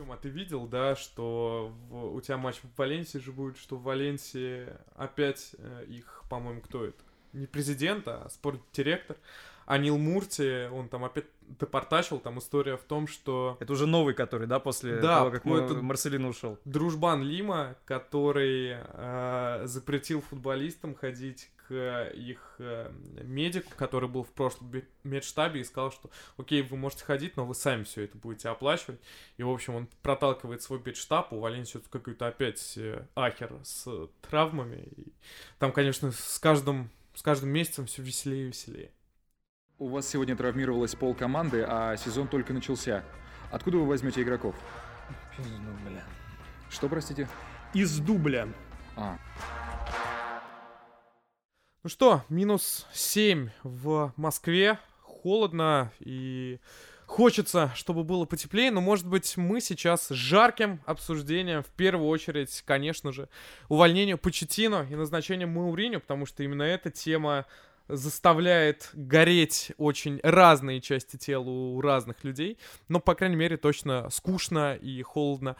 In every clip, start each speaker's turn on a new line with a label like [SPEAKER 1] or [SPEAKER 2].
[SPEAKER 1] Тёма, ты видел, да, что в- у тебя матч в Валенсии же будет, что в Валенсии опять э, их, по-моему, кто это? Не президент, а спортдиректор. Анил Мурти, он там опять депортачил, там история в том, что
[SPEAKER 2] Это уже новый, который, да, после
[SPEAKER 1] Да,
[SPEAKER 2] того, как
[SPEAKER 1] ну, это-
[SPEAKER 2] Марселин ушел.
[SPEAKER 1] дружбан Лима, который э, запретил футболистам ходить к их э, медику, который был в прошлом бе- медштабе, и сказал, что окей, вы можете ходить, но вы сами все это будете оплачивать. И, в общем, он проталкивает свой медштаб, у Валенсии какой-то опять э, ахер с травмами. И там, конечно, с каждым, с каждым месяцем все веселее и веселее.
[SPEAKER 3] У вас сегодня травмировалась пол команды, а сезон только начался. Откуда вы возьмете игроков? Что, простите?
[SPEAKER 4] Из дубля.
[SPEAKER 3] А,
[SPEAKER 1] Ну что, минус 7 в Москве. Холодно и хочется, чтобы было потеплее, но, может быть, мы сейчас с жарким обсуждением, в первую очередь, конечно же, увольнению Почетино и назначением Мауриню, потому что именно эта тема заставляет гореть очень разные части тела у разных людей, но, по крайней мере, точно скучно и холодно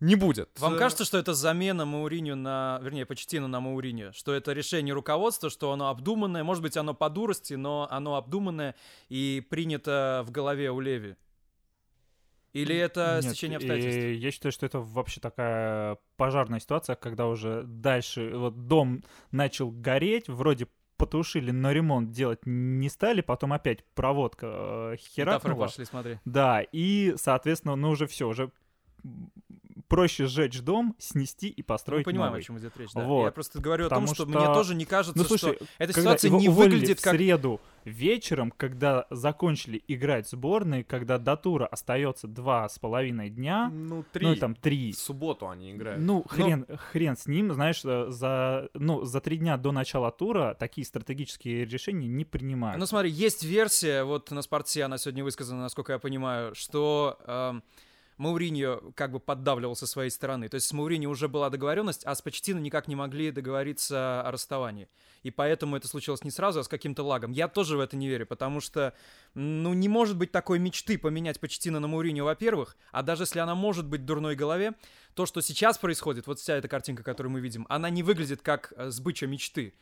[SPEAKER 1] не будет.
[SPEAKER 2] Вам кажется, что это замена Мауриню на... Вернее, Почтину на Мауриню? Что это решение руководства, что оно обдуманное? Может быть, оно по дурости, но оно обдуманное и принято в голове у Леви? Или это
[SPEAKER 5] Нет,
[SPEAKER 2] стечение
[SPEAKER 5] и
[SPEAKER 2] обстоятельств?
[SPEAKER 5] я считаю, что это вообще такая пожарная ситуация, когда уже дальше вот дом начал гореть, вроде потушили, но ремонт делать не стали, потом опять проводка э, херакнула.
[SPEAKER 2] пошли, смотри.
[SPEAKER 5] Да, и, соответственно, ну уже все, уже проще сжечь дом, снести и
[SPEAKER 2] Мы
[SPEAKER 5] построить
[SPEAKER 2] понимаем,
[SPEAKER 5] новый.
[SPEAKER 2] о чем идет речь. Да.
[SPEAKER 5] Вот.
[SPEAKER 2] Я просто говорю о том,
[SPEAKER 5] Потому
[SPEAKER 2] что,
[SPEAKER 5] что-
[SPEAKER 2] мне тоже не кажется,
[SPEAKER 5] Ну, слушай,
[SPEAKER 2] что эта
[SPEAKER 5] когда
[SPEAKER 2] ситуация
[SPEAKER 5] его
[SPEAKER 2] не выглядит
[SPEAKER 5] в
[SPEAKER 2] как...
[SPEAKER 5] среду вечером, когда закончили играть сборные, когда до тура остается два с половиной дня,
[SPEAKER 1] Ну, три.
[SPEAKER 5] ну там три,
[SPEAKER 1] В субботу они играют.
[SPEAKER 5] ну, хрен, хрен с ним, знаешь, э, за, ну, за три дня до начала тура такие стратегические решения не принимают.
[SPEAKER 2] Ну смотри, есть версия, вот на спорте она сегодня высказана, насколько я понимаю, что эм, Мауриньо как бы поддавливал со своей стороны. То есть с Мауриньо уже была договоренность, а с Почтино никак не могли договориться о расставании. И поэтому это случилось не сразу, а с каким-то лагом. Я тоже в это не верю, потому что, ну, не может быть такой мечты поменять Почтино на Мауриньо, во-первых, а даже если она может быть в дурной голове, то, что сейчас происходит, вот вся эта картинка, которую мы видим, она не выглядит как э, сбыча мечты.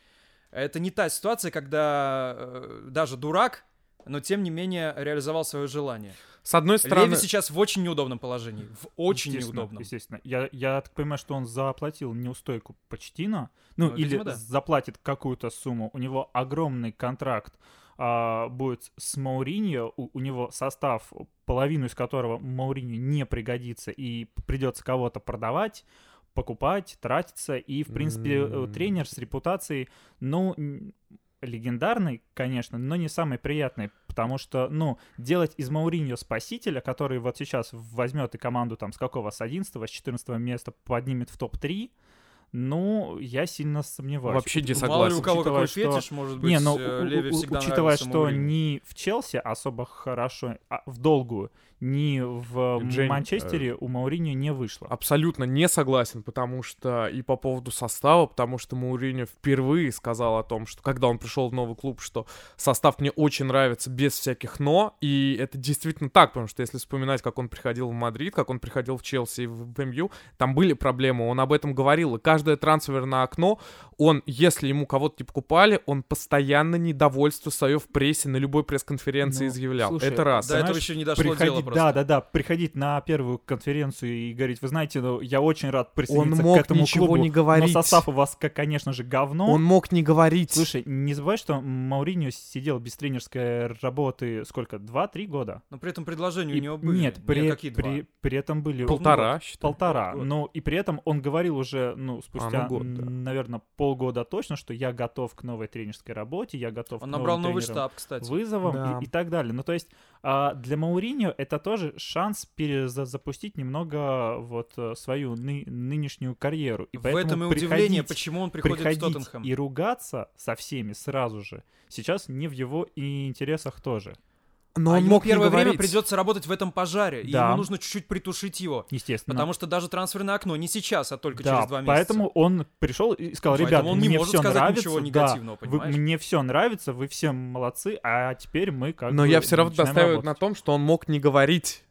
[SPEAKER 2] Это не та ситуация, когда э, даже дурак, но тем не менее реализовал свое желание.
[SPEAKER 1] С одной стороны...
[SPEAKER 2] Леви сейчас в очень неудобном положении. В очень
[SPEAKER 5] Естественно,
[SPEAKER 2] неудобном.
[SPEAKER 5] Естественно. Я, я так понимаю, что он заплатил неустойку почтина, ну,
[SPEAKER 2] Ну,
[SPEAKER 5] или
[SPEAKER 2] видимо, да.
[SPEAKER 5] заплатит какую-то сумму. У него огромный контракт а, будет с Мауриньо, у, у него состав, половину из которого Мауриньо не пригодится, и придется кого-то продавать, покупать, тратиться, и, в принципе,
[SPEAKER 1] М.
[SPEAKER 5] тренер с репутацией, ну, легендарный, конечно, но не самый приятный, потому что, ну, делать из Мауриньо спасителя, который вот сейчас возьмет и команду там с какого, с 11 с 14 места поднимет в топ-3, ну, я сильно сомневаюсь.
[SPEAKER 1] Вообще не
[SPEAKER 2] Ну, Мало ли
[SPEAKER 1] согласен.
[SPEAKER 2] у кого
[SPEAKER 5] учитывая,
[SPEAKER 2] какой
[SPEAKER 5] что-
[SPEAKER 2] фетиш, может быть,
[SPEAKER 5] Не, ну,
[SPEAKER 2] э,
[SPEAKER 5] у-
[SPEAKER 2] Леви
[SPEAKER 5] у-
[SPEAKER 2] всегда
[SPEAKER 5] учитывая, что
[SPEAKER 2] Мауриньо.
[SPEAKER 5] ни в Челси особо хорошо, а в долгую, ни в
[SPEAKER 1] Жень,
[SPEAKER 5] Манчестере у Мауриньо не вышло.
[SPEAKER 1] Абсолютно не согласен, потому что и по поводу состава, потому что Мауриньо впервые сказал о том, что когда он пришел в новый клуб, что состав мне очень нравится без всяких «но», и это действительно так, потому что если вспоминать, как он приходил в Мадрид, как он приходил в Челси и в МЮ, там были проблемы, он об этом говорил, и каждое трансферное окно, он, если ему кого-то не покупали, он постоянно недовольство свое в прессе на любой пресс-конференции
[SPEAKER 5] Ну,
[SPEAKER 1] изъявлял.
[SPEAKER 5] слушай,
[SPEAKER 1] это раз.
[SPEAKER 2] До этого
[SPEAKER 5] знаешь,
[SPEAKER 2] еще не дошло дело
[SPEAKER 5] приходить,
[SPEAKER 2] просто.
[SPEAKER 5] да, да, да, приходить на первую конференцию и говорить, вы знаете, ну, я очень рад присоединиться
[SPEAKER 1] мог
[SPEAKER 5] к этому
[SPEAKER 1] ничего
[SPEAKER 5] клубу,
[SPEAKER 1] не говорить.
[SPEAKER 5] но состав у вас, как, конечно же, говно.
[SPEAKER 1] Он мог не говорить.
[SPEAKER 5] Слушай, не забывай, что Мауриньо сидел без тренерской работы сколько, два-три года?
[SPEAKER 2] Но при этом предложения у
[SPEAKER 5] И-
[SPEAKER 2] него были.
[SPEAKER 5] Нет, при,
[SPEAKER 2] какие два?
[SPEAKER 5] при, при этом были...
[SPEAKER 1] полтора, считай.
[SPEAKER 5] Полтора.
[SPEAKER 2] Год.
[SPEAKER 5] Ну, и при этом он говорил уже, ну, спустя,
[SPEAKER 1] ну, год, да.
[SPEAKER 5] наверное, полгода точно, что я готов к новой тренерской работе, я готов
[SPEAKER 2] Он
[SPEAKER 5] к
[SPEAKER 2] набрал
[SPEAKER 5] новым
[SPEAKER 2] новый штаб, кстати.
[SPEAKER 5] вызовам
[SPEAKER 1] Да.
[SPEAKER 5] и, и так далее. Ну, то есть а, для Мауриньо это тоже шанс перезапустить немного вот э, свою ны- нынешнюю карьеру. И
[SPEAKER 2] в
[SPEAKER 5] поэтому
[SPEAKER 2] этом и удивление, почему он приходит в Тоттенхэм.
[SPEAKER 5] и ругаться со всеми сразу же сейчас не в его и интересах тоже.
[SPEAKER 1] Но
[SPEAKER 2] а
[SPEAKER 1] он
[SPEAKER 2] ему
[SPEAKER 1] мог не
[SPEAKER 2] первое время придется работать в этом пожаре, и
[SPEAKER 5] Да.
[SPEAKER 2] ему нужно чуть-чуть притушить его.
[SPEAKER 5] Естественно.
[SPEAKER 2] Потому что даже трансферное окно не сейчас, а только
[SPEAKER 5] да,
[SPEAKER 2] через два месяца.
[SPEAKER 5] поэтому он пришел и сказал,
[SPEAKER 2] Поэтому
[SPEAKER 5] ребят,
[SPEAKER 2] он не
[SPEAKER 5] мне
[SPEAKER 2] может
[SPEAKER 5] все
[SPEAKER 2] сказать
[SPEAKER 5] нравится,
[SPEAKER 2] ничего
[SPEAKER 5] да,
[SPEAKER 2] негативного,
[SPEAKER 5] вы-
[SPEAKER 2] понимаешь?
[SPEAKER 5] мне все нравится, вы все молодцы, а теперь мы как
[SPEAKER 1] Но
[SPEAKER 5] бы
[SPEAKER 1] я все равно настаиваю на
[SPEAKER 5] работать».
[SPEAKER 1] том, что он мог не говорить.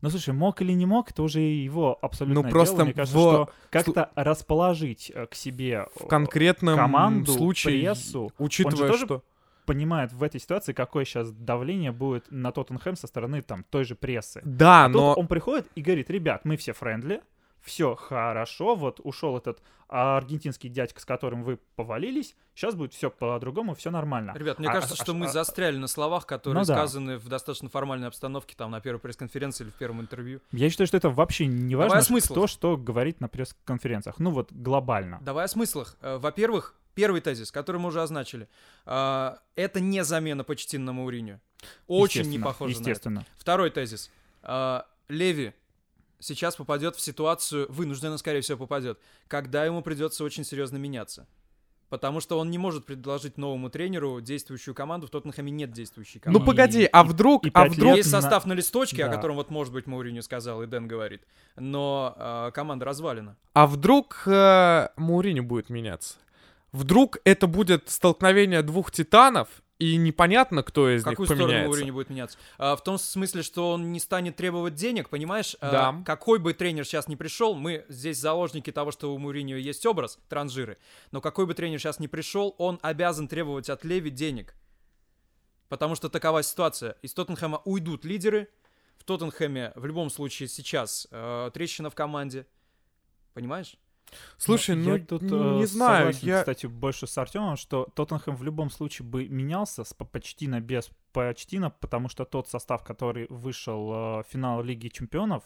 [SPEAKER 5] Ну, слушай, мог или не мог, это уже его абсолютно
[SPEAKER 1] Ну, просто
[SPEAKER 5] Мне кажется,
[SPEAKER 1] в-
[SPEAKER 5] что как-то расположить э, к себе
[SPEAKER 1] В
[SPEAKER 5] э,
[SPEAKER 1] конкретном
[SPEAKER 5] команду,
[SPEAKER 1] случае,
[SPEAKER 5] прессу,
[SPEAKER 1] учитывая,
[SPEAKER 5] тоже
[SPEAKER 1] что...
[SPEAKER 5] понимает в этой ситуации, какое сейчас давление будет на Тоттенхэм со стороны там той же прессы.
[SPEAKER 1] Да,
[SPEAKER 5] А
[SPEAKER 1] но...
[SPEAKER 5] он приходит и говорит, ребят, мы все френдли, все хорошо, вот ушел этот аргентинский дядька, с которым вы повалились, сейчас будет все по-другому, все нормально.
[SPEAKER 2] Ребят, мне
[SPEAKER 5] А-
[SPEAKER 2] кажется,
[SPEAKER 5] а-
[SPEAKER 2] что мы
[SPEAKER 5] а-
[SPEAKER 2] застряли на словах, которые
[SPEAKER 5] Ну да.
[SPEAKER 2] сказаны в достаточно формальной обстановке, там, на первой пресс-конференции или в первом интервью.
[SPEAKER 5] Я считаю, что это вообще не
[SPEAKER 2] Давай
[SPEAKER 5] важно,
[SPEAKER 2] о смыслах.
[SPEAKER 5] кто что говорит на пресс-конференциях. Ну вот глобально.
[SPEAKER 2] Давай о смыслах. Э, Во-первых, первый тезис, который мы уже означили. А, Это не замена почти на Мауриню. Очень не похоже на это. Второй тезис. А, Леви сейчас попадет в ситуацию, вынужденно, скорее всего, попадет, когда ему придется очень серьезно меняться. Потому что он не может предложить новому тренеру действующую команду. В Тоттенхэме нет действующей
[SPEAKER 1] Ну
[SPEAKER 2] команды.
[SPEAKER 1] погоди,
[SPEAKER 5] и-
[SPEAKER 1] а вдруг,
[SPEAKER 5] и
[SPEAKER 1] а вдруг...
[SPEAKER 2] Есть состав на листочке, о
[SPEAKER 5] Да.
[SPEAKER 2] котором вот, может быть, Мауриню сказал, и Дэн говорит. Но а, команда развалена.
[SPEAKER 1] А вдруг э, Мауриньо будет меняться? Вдруг это будет столкновение двух титанов, и непонятно, кто из
[SPEAKER 2] какую
[SPEAKER 1] них
[SPEAKER 2] сторону
[SPEAKER 1] поменяется.
[SPEAKER 2] Мауриню будет меняться? А, в том смысле, что он не станет требовать денег, понимаешь? А,
[SPEAKER 1] Да.
[SPEAKER 2] какой бы тренер сейчас не пришел, мы здесь заложники того, что у Мауриньо есть образ, транжиры, но какой бы тренер сейчас не пришел, он обязан требовать от Леви денег. Потому что такова ситуация. Из Тоттенхэма уйдут лидеры, в Тоттенхэме в любом случае сейчас э, трещина в команде. Понимаешь?
[SPEAKER 1] Слушай, ну,
[SPEAKER 5] я тут
[SPEAKER 1] н- не
[SPEAKER 5] э,
[SPEAKER 1] знаю,
[SPEAKER 5] согласен,
[SPEAKER 1] я...
[SPEAKER 5] кстати, больше с Артемом, что Тоттенхэм в любом случае бы менялся с почти на без почти на, потому что тот состав, который вышел э, в финал Лиги Чемпионов,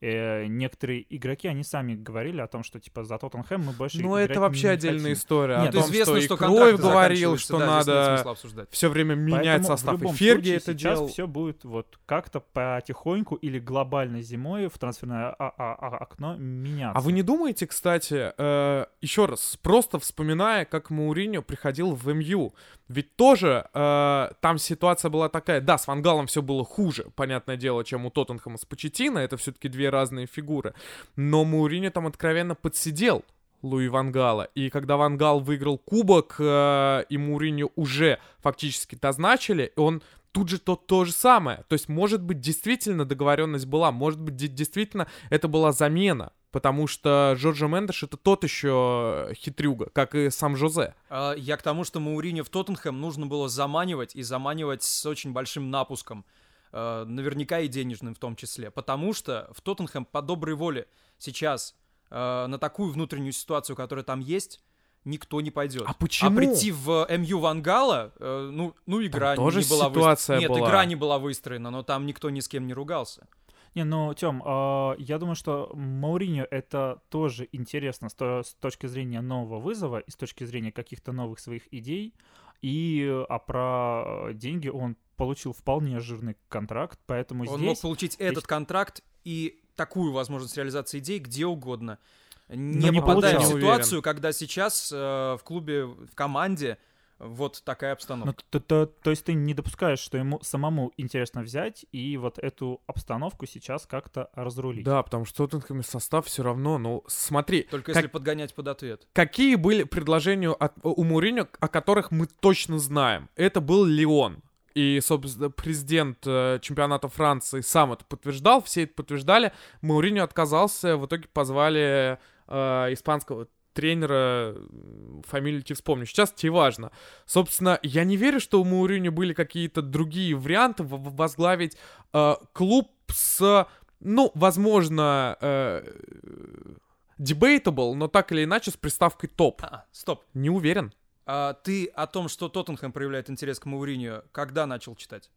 [SPEAKER 5] э, некоторые игроки, они сами говорили о том, что типа за Тоттенхэм мы больше
[SPEAKER 1] Ну, это вообще
[SPEAKER 5] не
[SPEAKER 1] отдельная
[SPEAKER 5] хотим.
[SPEAKER 1] история.
[SPEAKER 5] Нет,
[SPEAKER 1] о том,
[SPEAKER 2] известно,
[SPEAKER 1] что,
[SPEAKER 2] что контракты
[SPEAKER 1] говорил, что
[SPEAKER 2] да,
[SPEAKER 1] надо все время менять
[SPEAKER 5] Поэтому
[SPEAKER 1] состав.
[SPEAKER 5] в любом
[SPEAKER 1] И Ферги
[SPEAKER 5] случае
[SPEAKER 1] это
[SPEAKER 5] сейчас
[SPEAKER 1] делал.
[SPEAKER 5] все будет вот как-то потихоньку или глобально зимой в трансферное а- а- а- окно меняться.
[SPEAKER 1] А вы не думаете, кстати, э, еще раз, просто вспоминая, как Мауриньо приходил в МЮ, ведь тоже э, там ситуация была такая, да, с Вангалом все было хуже, понятное дело, чем у Тоттенхэма с Почетино, это все-таки две разные фигуры, но Мауриньо там откровенно подсидел Луи Вангала, и когда Вангал выиграл кубок, э, и Мауриньо уже фактически назначили, он тут же то, то же самое. То есть, может быть, действительно договоренность была, может быть, де- действительно это была замена. Потому что Джорджо Мендеш это тот еще хитрюга, как и сам Жозе.
[SPEAKER 2] А, Я к тому, что Мауриньо в Тоттенхэм нужно было заманивать, и заманивать с очень большим напуском. Э, Наверняка и денежным в том числе. Потому что в Тоттенхэм по доброй воле сейчас э, на такую внутреннюю ситуацию, которая там есть, никто не пойдет.
[SPEAKER 1] А почему?
[SPEAKER 2] прийти в МЮ Вангала, э, ну, ну игра
[SPEAKER 1] Там тоже
[SPEAKER 2] не была
[SPEAKER 1] ситуация
[SPEAKER 2] выстроена. Нет,
[SPEAKER 1] была.
[SPEAKER 2] игра не была выстроена, но там никто ни с кем не ругался.
[SPEAKER 5] Не, ну, Тём, а, я думаю, что Мауриньо это тоже интересно с, то- с точки зрения нового вызова и с точки зрения каких-то новых своих идей. И, а про э, деньги он получил вполне жирный контракт, поэтому
[SPEAKER 2] Он
[SPEAKER 5] здесь...
[SPEAKER 2] мог получить этот контракт и такую возможность реализации идей где угодно. Не,
[SPEAKER 5] Но не
[SPEAKER 2] попадая в
[SPEAKER 5] получалось.
[SPEAKER 2] ситуацию, когда сейчас э, в клубе, в команде вот такая
[SPEAKER 5] Ну,
[SPEAKER 2] обстановка.
[SPEAKER 5] то, то- то есть ты не допускаешь, что ему самому интересно взять и вот эту обстановку сейчас как-то разрулить.
[SPEAKER 1] Да, потому что Тоттенхэме состав все равно, ну, смотри,
[SPEAKER 2] Только
[SPEAKER 1] как-
[SPEAKER 2] если подгонять под ответ.
[SPEAKER 1] какие были предложения от, у Мourinho, о которых мы точно знаем. Это был Леон. И, собственно, президент э, чемпионата Франции сам это подтверждал, все это подтверждали. Мауриньо отказался, в итоге позвали э, испанского тренера, фамилию тебе вспомню, сейчас тебе важно. Собственно, я не верю, что у Мауриньо были какие-то другие варианты возглавить э, клуб с, ну, возможно, э, debatable, но так или иначе с приставкой топ.
[SPEAKER 2] А, стоп.
[SPEAKER 1] Не уверен.
[SPEAKER 2] А ты о том, что Тоттенхэм проявляет интерес к Мауриньо, когда начал читать?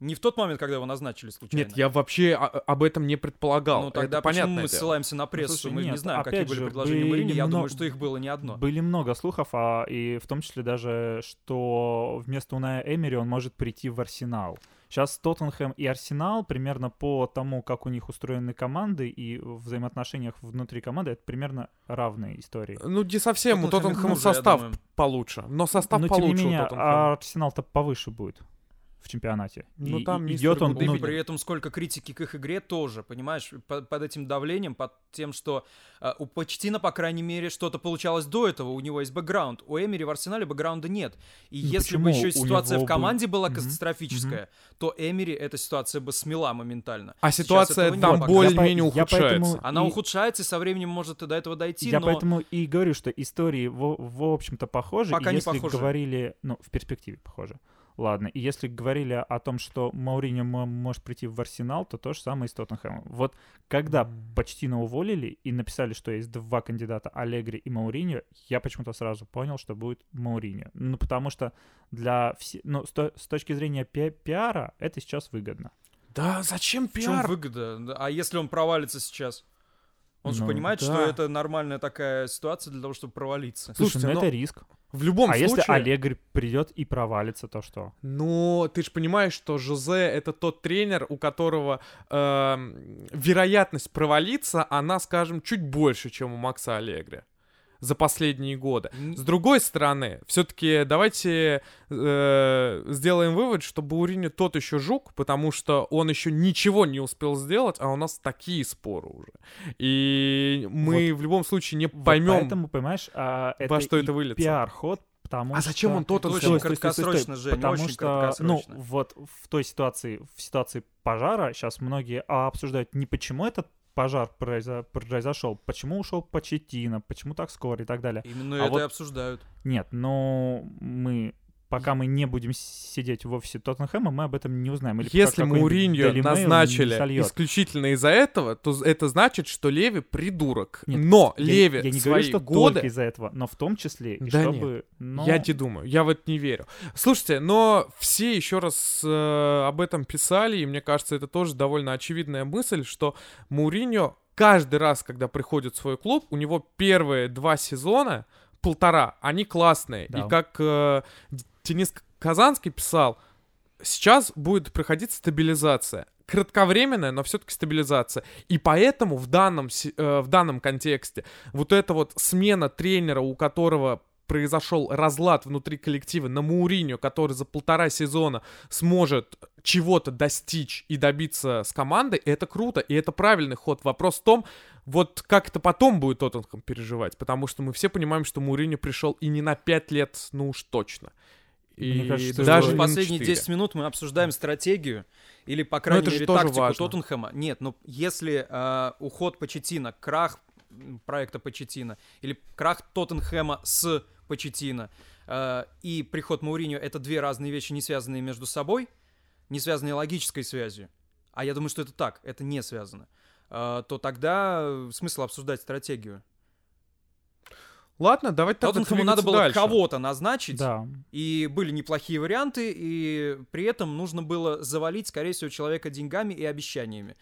[SPEAKER 2] Не в тот момент, когда его назначили случайно?
[SPEAKER 1] Нет, я вообще о- об этом не предполагал.
[SPEAKER 2] Ну тогда
[SPEAKER 1] Это
[SPEAKER 2] почему мы
[SPEAKER 1] дело.
[SPEAKER 2] ссылаемся на прессу?
[SPEAKER 5] слушай,
[SPEAKER 2] мы не
[SPEAKER 5] нет,
[SPEAKER 2] знаем, какие
[SPEAKER 5] опять
[SPEAKER 2] были
[SPEAKER 5] же,
[SPEAKER 2] предложения
[SPEAKER 5] были
[SPEAKER 2] Мауриньо. Я думаю,
[SPEAKER 5] много-
[SPEAKER 2] что их было не одно.
[SPEAKER 5] Были много слухов, а и в том числе даже, что вместо Уная Эмери он может прийти в Арсенал. Сейчас Тоттенхэм и Арсенал примерно по тому, как у них устроены команды и в взаимоотношениях внутри команды, это примерно равные истории.
[SPEAKER 1] Ну, не совсем. У
[SPEAKER 2] Тоттенхэм
[SPEAKER 1] Тоттенхэма
[SPEAKER 2] хуже, я
[SPEAKER 1] состав
[SPEAKER 2] думаю.
[SPEAKER 1] получше. Но состав
[SPEAKER 5] Но тем
[SPEAKER 1] получше
[SPEAKER 5] не менее,
[SPEAKER 1] у Тоттенхэма.
[SPEAKER 5] Арсенал-то повыше будет. В чемпионате.
[SPEAKER 1] Ну,
[SPEAKER 5] И
[SPEAKER 1] там
[SPEAKER 5] идет
[SPEAKER 1] мистер
[SPEAKER 5] он,
[SPEAKER 2] и
[SPEAKER 5] ну,
[SPEAKER 2] при этом сколько критики к их игре тоже, понимаешь, по- под, этим давлением, под тем, что э, у Почтина, по крайней мере, что-то получалось до этого, у него есть бэкграунд. У Эмери в Арсенале бэкграунда нет. И
[SPEAKER 5] Ну,
[SPEAKER 2] если бы еще и ситуация в команде
[SPEAKER 5] был-
[SPEAKER 2] была
[SPEAKER 5] Мгм,
[SPEAKER 2] катастрофическая, то Эмери эта ситуация бы смела моментально.
[SPEAKER 1] А ситуация там более-менее ухудшается.
[SPEAKER 5] поэтому-
[SPEAKER 2] Она
[SPEAKER 5] и-
[SPEAKER 2] ухудшается, и со временем может и до этого дойти,
[SPEAKER 5] Я
[SPEAKER 2] но...
[SPEAKER 5] поэтому и говорю, что истории, в, в общем-то, похожи.
[SPEAKER 2] Пока
[SPEAKER 5] и
[SPEAKER 2] не
[SPEAKER 5] если
[SPEAKER 2] похожи.
[SPEAKER 5] говорили, ну, в перспективе похожи. Ладно, и если говорили о том, что Мауриньо мо- может прийти в Арсенал, то то же самое и с Тоттенхэмом. Вот когда Почтина уволили и написали, что есть два кандидата, Аллегри и Мауриньо, я почему-то сразу понял, что будет Мауриньо. Ну, потому что для все, ну, с, то- с точки зрения пи- пиара это сейчас выгодно.
[SPEAKER 1] Да зачем
[SPEAKER 2] В чем
[SPEAKER 1] пиар?
[SPEAKER 2] выгода? Да, А если он провалится сейчас? Он же
[SPEAKER 5] Ну,
[SPEAKER 2] понимает, что
[SPEAKER 1] да.
[SPEAKER 2] это нормальная такая ситуация для того, чтобы провалиться.
[SPEAKER 5] Слушай,
[SPEAKER 1] Слушайте,
[SPEAKER 5] ну
[SPEAKER 1] но
[SPEAKER 5] это риск.
[SPEAKER 1] В любом
[SPEAKER 5] а если
[SPEAKER 1] случае...
[SPEAKER 5] Аллегри придет и провалится, то что?
[SPEAKER 1] Ну, ты же понимаешь, что Жозе это тот тренер, у которого эм, вероятность провалиться, она, скажем, чуть больше, чем у Макса Аллегри за последние годы. С другой стороны, все-таки давайте э, сделаем вывод, что Баурини тот еще жук, потому что он еще ничего не успел сделать, а у нас такие споры уже. И мы в любом случае не
[SPEAKER 5] Вот
[SPEAKER 1] поймем.
[SPEAKER 5] поэтому, понимаешь, а, это
[SPEAKER 1] во что
[SPEAKER 5] и
[SPEAKER 1] это выльется.
[SPEAKER 5] пиар-ход, потому
[SPEAKER 1] А
[SPEAKER 5] что...
[SPEAKER 1] зачем он тот
[SPEAKER 2] очень
[SPEAKER 5] Стой, стой, стой, стой,
[SPEAKER 2] краткосрочно,
[SPEAKER 5] стой,
[SPEAKER 2] Жень,
[SPEAKER 5] потому
[SPEAKER 2] очень
[SPEAKER 5] что,
[SPEAKER 2] краткосрочно.
[SPEAKER 5] ну, вот в той ситуации, в ситуации пожара сейчас многие а, обсуждают не почему этот пожар произо- произошел, почему ушел Почетина, почему так скоро и так далее.
[SPEAKER 2] Именно
[SPEAKER 5] А
[SPEAKER 2] это
[SPEAKER 5] вот-
[SPEAKER 2] и обсуждают.
[SPEAKER 5] Нет, но мы пока мы не будем сидеть в офисе Тоттенхэма, мы об этом не узнаем. Или
[SPEAKER 1] Если Мауриньо назначили исключительно из-за этого, то это значит, что Леви придурок.
[SPEAKER 5] Нет,
[SPEAKER 1] но
[SPEAKER 5] Я-
[SPEAKER 1] Леви
[SPEAKER 5] я, не
[SPEAKER 1] свои
[SPEAKER 5] говорю, что
[SPEAKER 1] годы...
[SPEAKER 5] из-за этого, но в том числе, и
[SPEAKER 1] Да
[SPEAKER 5] чтобы... но-
[SPEAKER 1] Я не думаю, я в это не верю. Слушайте, но все еще раз э, об этом писали, и мне кажется, это тоже довольно очевидная мысль, что Мауриньо каждый раз, когда приходит в свой клуб, у него первые два сезона, полтора, они классные.
[SPEAKER 5] Да.
[SPEAKER 1] И как э, Денис Казанский писал, сейчас будет проходить стабилизация. Кратковременная, но все-таки стабилизация. И поэтому в данном, э, в данном контексте вот эта вот смена тренера, у которого произошел разлад внутри коллектива на Мауриньо, который за полтора сезона сможет чего-то достичь и добиться с командой, это круто, и это правильный ход. Вопрос в том, вот как это потом будет Тоттенхэм переживать, потому что мы все понимаем, что Мауриньо пришел и не на пять лет, ну уж точно. И
[SPEAKER 5] Мне кажется,
[SPEAKER 1] даже на
[SPEAKER 2] последние
[SPEAKER 1] четыре.
[SPEAKER 2] 10 минут мы обсуждаем стратегию или, по крайней
[SPEAKER 1] это же
[SPEAKER 2] мере, тактику
[SPEAKER 1] важно.
[SPEAKER 2] Тоттенхэма. Нет, ну если э, уход Почетина, крах проекта Почетина или крах Тоттенхэма с Почетина э, и приход Мауриньо — это две разные вещи, не связанные между собой, не связанные логической связью, а я думаю, что это так, это не связано, э, то тогда э, смысл обсуждать стратегию.
[SPEAKER 1] Ладно, давайте тогда
[SPEAKER 2] Тоттенхэму надо
[SPEAKER 1] двигаться
[SPEAKER 2] было
[SPEAKER 1] дальше.
[SPEAKER 2] кого-то назначить,
[SPEAKER 5] Да.
[SPEAKER 2] и были неплохие варианты, и при этом нужно было завалить, скорее всего, человека деньгами и обещаниями.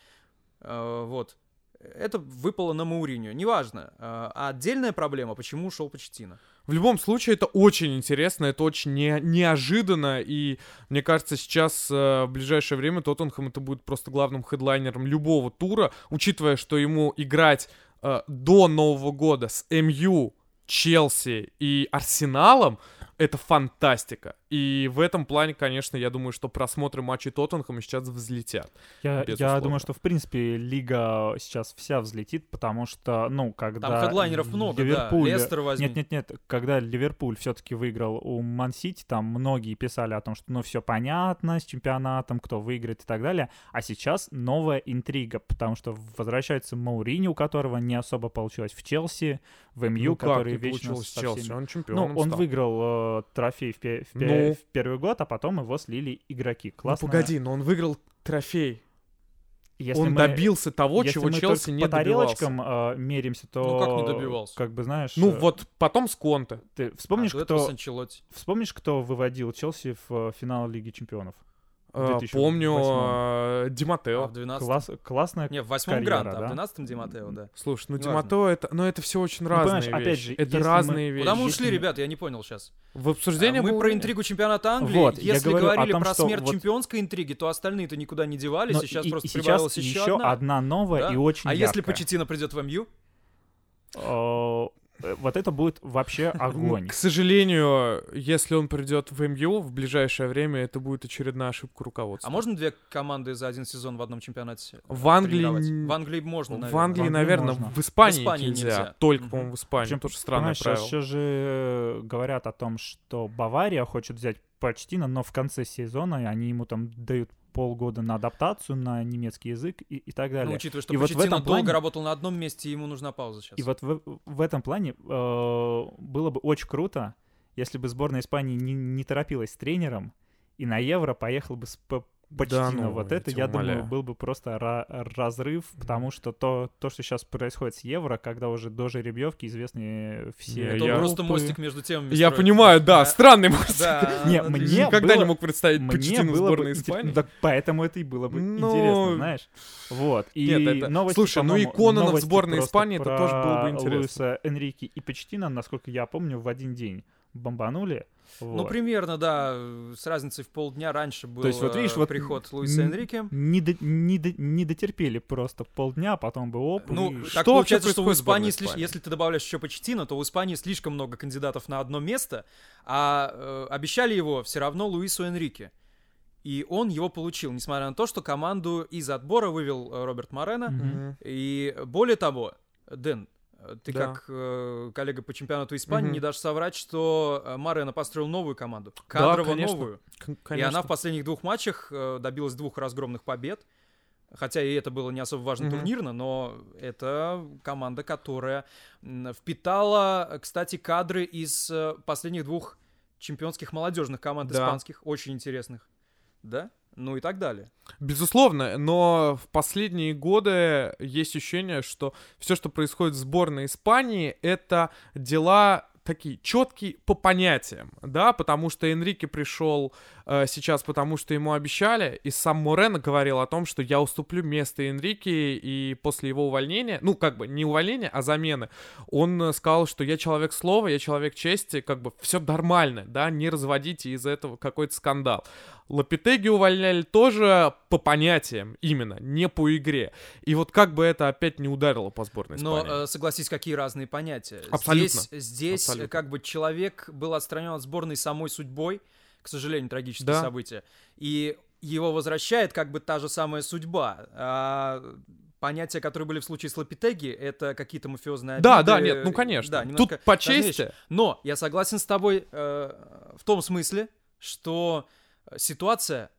[SPEAKER 2] Э, Вот. Это выпало на Мауриню. Неважно. Э, А отдельная проблема, почему ушел Почтина.
[SPEAKER 1] В любом случае, это очень интересно, это очень не- неожиданно, и мне кажется, сейчас э, в ближайшее время Тоттенхэм это будет просто главным хедлайнером любого тура, учитывая, что ему играть э, до Нового года с МЮ, Челси и Арсеналом, это фантастика. И в этом плане, конечно, я думаю, что просмотры матчей Тоттенхэма сейчас взлетят.
[SPEAKER 5] Я, я думаю, что в принципе лига сейчас вся взлетит, потому что, ну, когда
[SPEAKER 2] Там хедлайнеров много,
[SPEAKER 5] Ливерпуль-
[SPEAKER 2] да. Лестер возьми.
[SPEAKER 5] Нет, нет, нет. Когда Ливерпуль все-таки выиграл у Ман-Сити, там многие писали о том, что ну все понятно с чемпионатом, кто выиграет и так далее. А сейчас новая интрига, потому что возвращается Маурини, у которого не особо получилось в Челси, в МЮ,
[SPEAKER 1] Ну как
[SPEAKER 5] который
[SPEAKER 1] не
[SPEAKER 5] вечно со
[SPEAKER 1] Челси?
[SPEAKER 5] всеми-
[SPEAKER 1] Он
[SPEAKER 5] Ну,
[SPEAKER 1] чемпионом
[SPEAKER 5] он
[SPEAKER 1] стал.
[SPEAKER 5] выиграл э, трофей в, пе- в пе-
[SPEAKER 1] Ну.
[SPEAKER 5] в первый год, а потом его слили игроки.
[SPEAKER 1] Ну
[SPEAKER 5] Классно.
[SPEAKER 1] погоди, но он выиграл трофей.
[SPEAKER 5] Если
[SPEAKER 1] он
[SPEAKER 5] мы-
[SPEAKER 1] добился того,
[SPEAKER 5] Если
[SPEAKER 1] чего
[SPEAKER 5] мы
[SPEAKER 1] Челси не
[SPEAKER 5] по
[SPEAKER 1] добивался.
[SPEAKER 5] тарелочкам э, меримся, то...
[SPEAKER 2] Ну, как не добивался?
[SPEAKER 5] Как бы, знаешь...
[SPEAKER 1] Ну
[SPEAKER 5] э,
[SPEAKER 1] вот потом с Конте.
[SPEAKER 5] Ты вспомнишь,
[SPEAKER 2] А
[SPEAKER 5] кто... Вспомнишь, кто выводил Челси в э, финал Лиги Чемпионов?
[SPEAKER 1] Э,
[SPEAKER 5] 2008.
[SPEAKER 1] Помню э, Ди
[SPEAKER 2] А в 12
[SPEAKER 5] Класс, классная...
[SPEAKER 2] Не, в восьмом Грант, а
[SPEAKER 5] да?
[SPEAKER 2] в 12 Ди Матео, да.
[SPEAKER 1] Слушай, ну Ди
[SPEAKER 2] Неважно.
[SPEAKER 1] Матео это, ну это все очень
[SPEAKER 5] Ну,
[SPEAKER 1] разные
[SPEAKER 5] понимаешь, опять
[SPEAKER 1] вещи.
[SPEAKER 5] же,
[SPEAKER 1] это
[SPEAKER 5] если мы-
[SPEAKER 1] разные вещи.
[SPEAKER 2] Куда мы
[SPEAKER 5] если
[SPEAKER 2] ушли,
[SPEAKER 5] мы-
[SPEAKER 2] ребят, я не понял сейчас.
[SPEAKER 1] В обсуждении
[SPEAKER 2] мы
[SPEAKER 1] было-
[SPEAKER 2] про интригу чемпионата Англии.
[SPEAKER 5] Вот, я
[SPEAKER 2] Если говорили
[SPEAKER 5] том,
[SPEAKER 2] про
[SPEAKER 5] что
[SPEAKER 2] смерть
[SPEAKER 5] вот-
[SPEAKER 2] чемпионской интриги, то остальные-то никуда не девались,
[SPEAKER 5] Но
[SPEAKER 2] и сейчас
[SPEAKER 5] и-
[SPEAKER 2] просто
[SPEAKER 5] и сейчас
[SPEAKER 2] прибавилась еще, одна.
[SPEAKER 5] одна новая
[SPEAKER 2] Да?
[SPEAKER 5] и очень
[SPEAKER 2] а если
[SPEAKER 5] яркая.
[SPEAKER 2] Почетина придет в МЮ?
[SPEAKER 5] Э, э, вот это будет вообще огонь.
[SPEAKER 1] К сожалению, если он придет в МЮ в ближайшее время, это будет очередная ошибка руководства.
[SPEAKER 2] А можно две команды за один сезон в одном чемпионате?
[SPEAKER 1] В Англии...
[SPEAKER 2] В Англии можно,
[SPEAKER 1] В
[SPEAKER 2] наверное.
[SPEAKER 1] Англии,
[SPEAKER 5] В Англии
[SPEAKER 1] наверное, в Испании,
[SPEAKER 2] В Испании
[SPEAKER 1] нельзя.
[SPEAKER 2] нельзя.
[SPEAKER 1] Только, по-моему, в Испании.
[SPEAKER 5] Причем,
[SPEAKER 1] Тоже странное правило.
[SPEAKER 5] Сейчас же э, говорят о том, что Бавария хочет взять Почтина, но в конце сезона они ему там дают полгода на адаптацию на немецкий язык и, и так
[SPEAKER 2] Ну,
[SPEAKER 5] далее.
[SPEAKER 2] учитывая, что
[SPEAKER 5] И вот в этом
[SPEAKER 2] долго
[SPEAKER 5] плане-
[SPEAKER 2] работал на одном месте, ему нужна пауза сейчас.
[SPEAKER 5] И вот в, в этом плане э, было бы очень круто, если бы сборная Испании не, не торопилась с тренером и на Евро поехал бы с П- Почтино.
[SPEAKER 1] ну,
[SPEAKER 5] вот
[SPEAKER 1] я
[SPEAKER 5] это, я думаю,
[SPEAKER 1] умоляю.
[SPEAKER 5] был бы просто ра- разрыв, потому что то, то, что сейчас происходит с Евро, когда уже до жеребьевки известны все
[SPEAKER 1] Не,
[SPEAKER 2] Это
[SPEAKER 1] я-
[SPEAKER 2] просто мостик между темами
[SPEAKER 1] Я понимаю, да,
[SPEAKER 2] Да.
[SPEAKER 1] странный мостик.
[SPEAKER 2] Да,
[SPEAKER 5] Не, мне
[SPEAKER 1] Никогда не
[SPEAKER 5] было-
[SPEAKER 1] мог представить
[SPEAKER 5] Мне было
[SPEAKER 1] сборной
[SPEAKER 5] бы
[SPEAKER 1] Испании.
[SPEAKER 5] да поэтому это и было бы
[SPEAKER 1] Но-
[SPEAKER 5] интересно, знаешь. Вот. И
[SPEAKER 1] Нет, это-
[SPEAKER 5] новости,
[SPEAKER 1] слушай, ну и Конана в сборной Испании, это тоже было бы интересно.
[SPEAKER 5] Луиса Энрике и Почтина, насколько я помню, в один день бомбанули.
[SPEAKER 2] Ну,
[SPEAKER 5] Вот.
[SPEAKER 2] примерно, да, с разницей в полдня раньше был
[SPEAKER 5] есть, вот видишь,
[SPEAKER 2] э,
[SPEAKER 5] вот
[SPEAKER 2] приход Луиса Энрике.
[SPEAKER 5] Не, до- не, до- не дотерпели просто полдня, потом бы оп.
[SPEAKER 2] Ну,
[SPEAKER 5] и-
[SPEAKER 2] так
[SPEAKER 1] Что
[SPEAKER 2] получается, что
[SPEAKER 1] в
[SPEAKER 2] Испании, слиш- если ты добавляешь еще Почтино, то у Испании слишком много кандидатов на одно место, а э, обещали его все равно Луису Энрике. И он его получил, несмотря на то, что команду из отбора вывел э, Роберт Морено.
[SPEAKER 5] Мгм.
[SPEAKER 2] И более того, Дэн, ты
[SPEAKER 1] Да.
[SPEAKER 2] как э, коллега по чемпионату Испании
[SPEAKER 1] Мгм.
[SPEAKER 2] не дашь соврать, что э, Морено построил новую команду, кадрово
[SPEAKER 1] конечно.
[SPEAKER 2] новую.
[SPEAKER 1] К-
[SPEAKER 2] И
[SPEAKER 1] конечно.
[SPEAKER 2] она в последних двух матчах э, добилась двух разгромных побед. Хотя и это было не особо важно
[SPEAKER 1] Мгм.
[SPEAKER 2] турнирно, но это команда, которая впитала, э, кстати, кадры из э, последних двух чемпионских молодежных команд
[SPEAKER 1] Да.
[SPEAKER 2] испанских, очень интересных. Да? Ну и так далее.
[SPEAKER 1] Безусловно, но в последние годы есть ощущение, что все, что происходит в сборной Испании, это дела такие четкие по понятиям, да, потому что Энрике пришел э, сейчас, потому что ему обещали, и сам Морено говорил о том, что я уступлю место Энрике, и после его увольнения, ну, как бы не увольнения, а замены, он э, сказал, что я человек слова, я человек чести, как бы все нормально, да, не разводите из этого какой-то скандал. Лапитеги увольняли тоже по понятиям именно, не по игре. И вот как бы это опять не ударило по сборной
[SPEAKER 2] Но
[SPEAKER 1] Испании.
[SPEAKER 2] э, согласись, какие разные понятия.
[SPEAKER 1] Абсолютно.
[SPEAKER 2] Здесь, здесь
[SPEAKER 1] Абсолютно.
[SPEAKER 2] как бы человек был отстранен от сборной самой судьбой, к сожалению, трагические
[SPEAKER 1] Да.
[SPEAKER 2] события. И его возвращает как бы та же самая судьба. А понятия, которые были в случае с Лапитеги, это какие-то мафиозные
[SPEAKER 1] да,
[SPEAKER 2] обиды.
[SPEAKER 1] да, нет, ну конечно.
[SPEAKER 2] Да,
[SPEAKER 1] Тут по чести.
[SPEAKER 2] Но я согласен с тобой э, в том смысле, что ситуация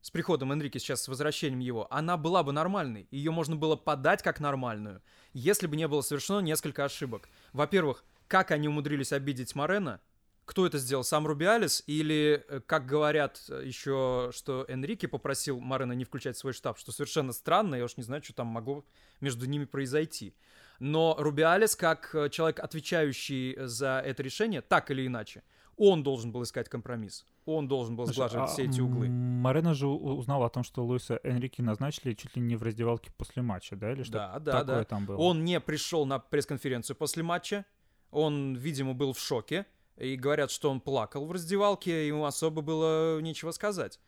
[SPEAKER 2] с приходом Энрике сейчас, с возвращением его, она была бы нормальной. Ее можно было подать как нормальную, если бы не было совершено несколько ошибок. Во-первых, как они умудрились обидеть Морена? Кто это сделал? Сам Рубиалис? Или, э, как говорят э, еще, что Энрике попросил Морена не включать свой штаб, что совершенно странно, я уж не знаю, что там могло между ними произойти. Но Рубиалис, как э, человек, отвечающий за это решение, так или иначе, он должен был искать компромисс. Он должен был сглаживать
[SPEAKER 5] а,
[SPEAKER 2] все эти углы.
[SPEAKER 5] м, Морено же у- узнал о том, что Луиса Энрике назначили чуть ли не в раздевалке после матча, да? Или что
[SPEAKER 2] Да, да,
[SPEAKER 5] такое
[SPEAKER 2] да.
[SPEAKER 5] там было?
[SPEAKER 2] Он не пришел на пресс-конференцию после матча. Он, видимо, был в шоке. И говорят, что он плакал в раздевалке, ему особо было нечего сказать.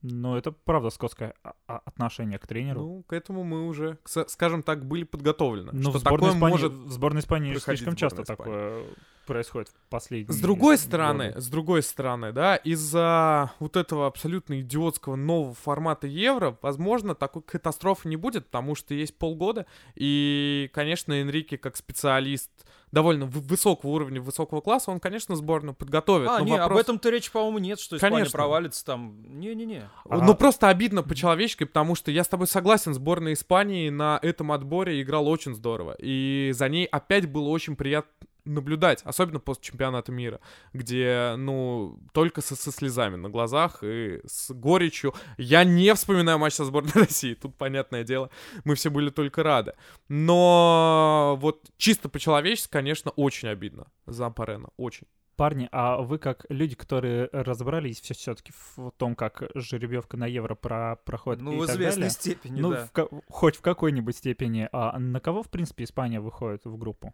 [SPEAKER 5] Ну, это правда скотское а- а- отношение к тренеру.
[SPEAKER 1] Ну, к этому мы уже, скажем так, были подготовлены.
[SPEAKER 5] Ну,
[SPEAKER 1] что
[SPEAKER 5] в сборной,
[SPEAKER 1] такое
[SPEAKER 5] Испании,
[SPEAKER 1] может
[SPEAKER 5] в сборной Испании слишком часто
[SPEAKER 1] сборной
[SPEAKER 5] такое происходит в последние
[SPEAKER 1] С другой
[SPEAKER 5] годы.
[SPEAKER 1] стороны, с другой стороны, да, из-за вот этого абсолютно идиотского нового формата Евро, возможно, такой катастрофы не будет, потому что есть полгода, и, конечно, Энрике как специалист довольно вы- высокого уровня, высокого класса, он, конечно, сборную подготовит.
[SPEAKER 2] А, не, об
[SPEAKER 1] вопрос-
[SPEAKER 2] этом-то речи, по-моему, нет, что Испания
[SPEAKER 1] Конечно.
[SPEAKER 2] провалится там. Не-не-не.
[SPEAKER 5] А-
[SPEAKER 1] Ну, просто обидно по-человечески, потому что я с тобой согласен, сборная Испании на этом отборе играла очень здорово. И за ней опять было очень приятно наблюдать, особенно после чемпионата мира, где, ну, только со, со слезами на глазах и с горечью. Я не вспоминаю матч со сборной России, тут, понятное дело, мы все были только рады. Но вот чисто по-человечески, конечно, очень обидно за Парена, очень.
[SPEAKER 5] Парни, а вы как люди, которые разобрались все все-таки в том, как жеребьевка на Евро про проходит
[SPEAKER 2] Ну,
[SPEAKER 5] и
[SPEAKER 2] в
[SPEAKER 5] так
[SPEAKER 2] известной
[SPEAKER 5] далее,
[SPEAKER 2] степени,
[SPEAKER 5] ну,
[SPEAKER 2] да.
[SPEAKER 5] в хоть в какой-нибудь степени, а на кого, в принципе, Испания выходит в группу?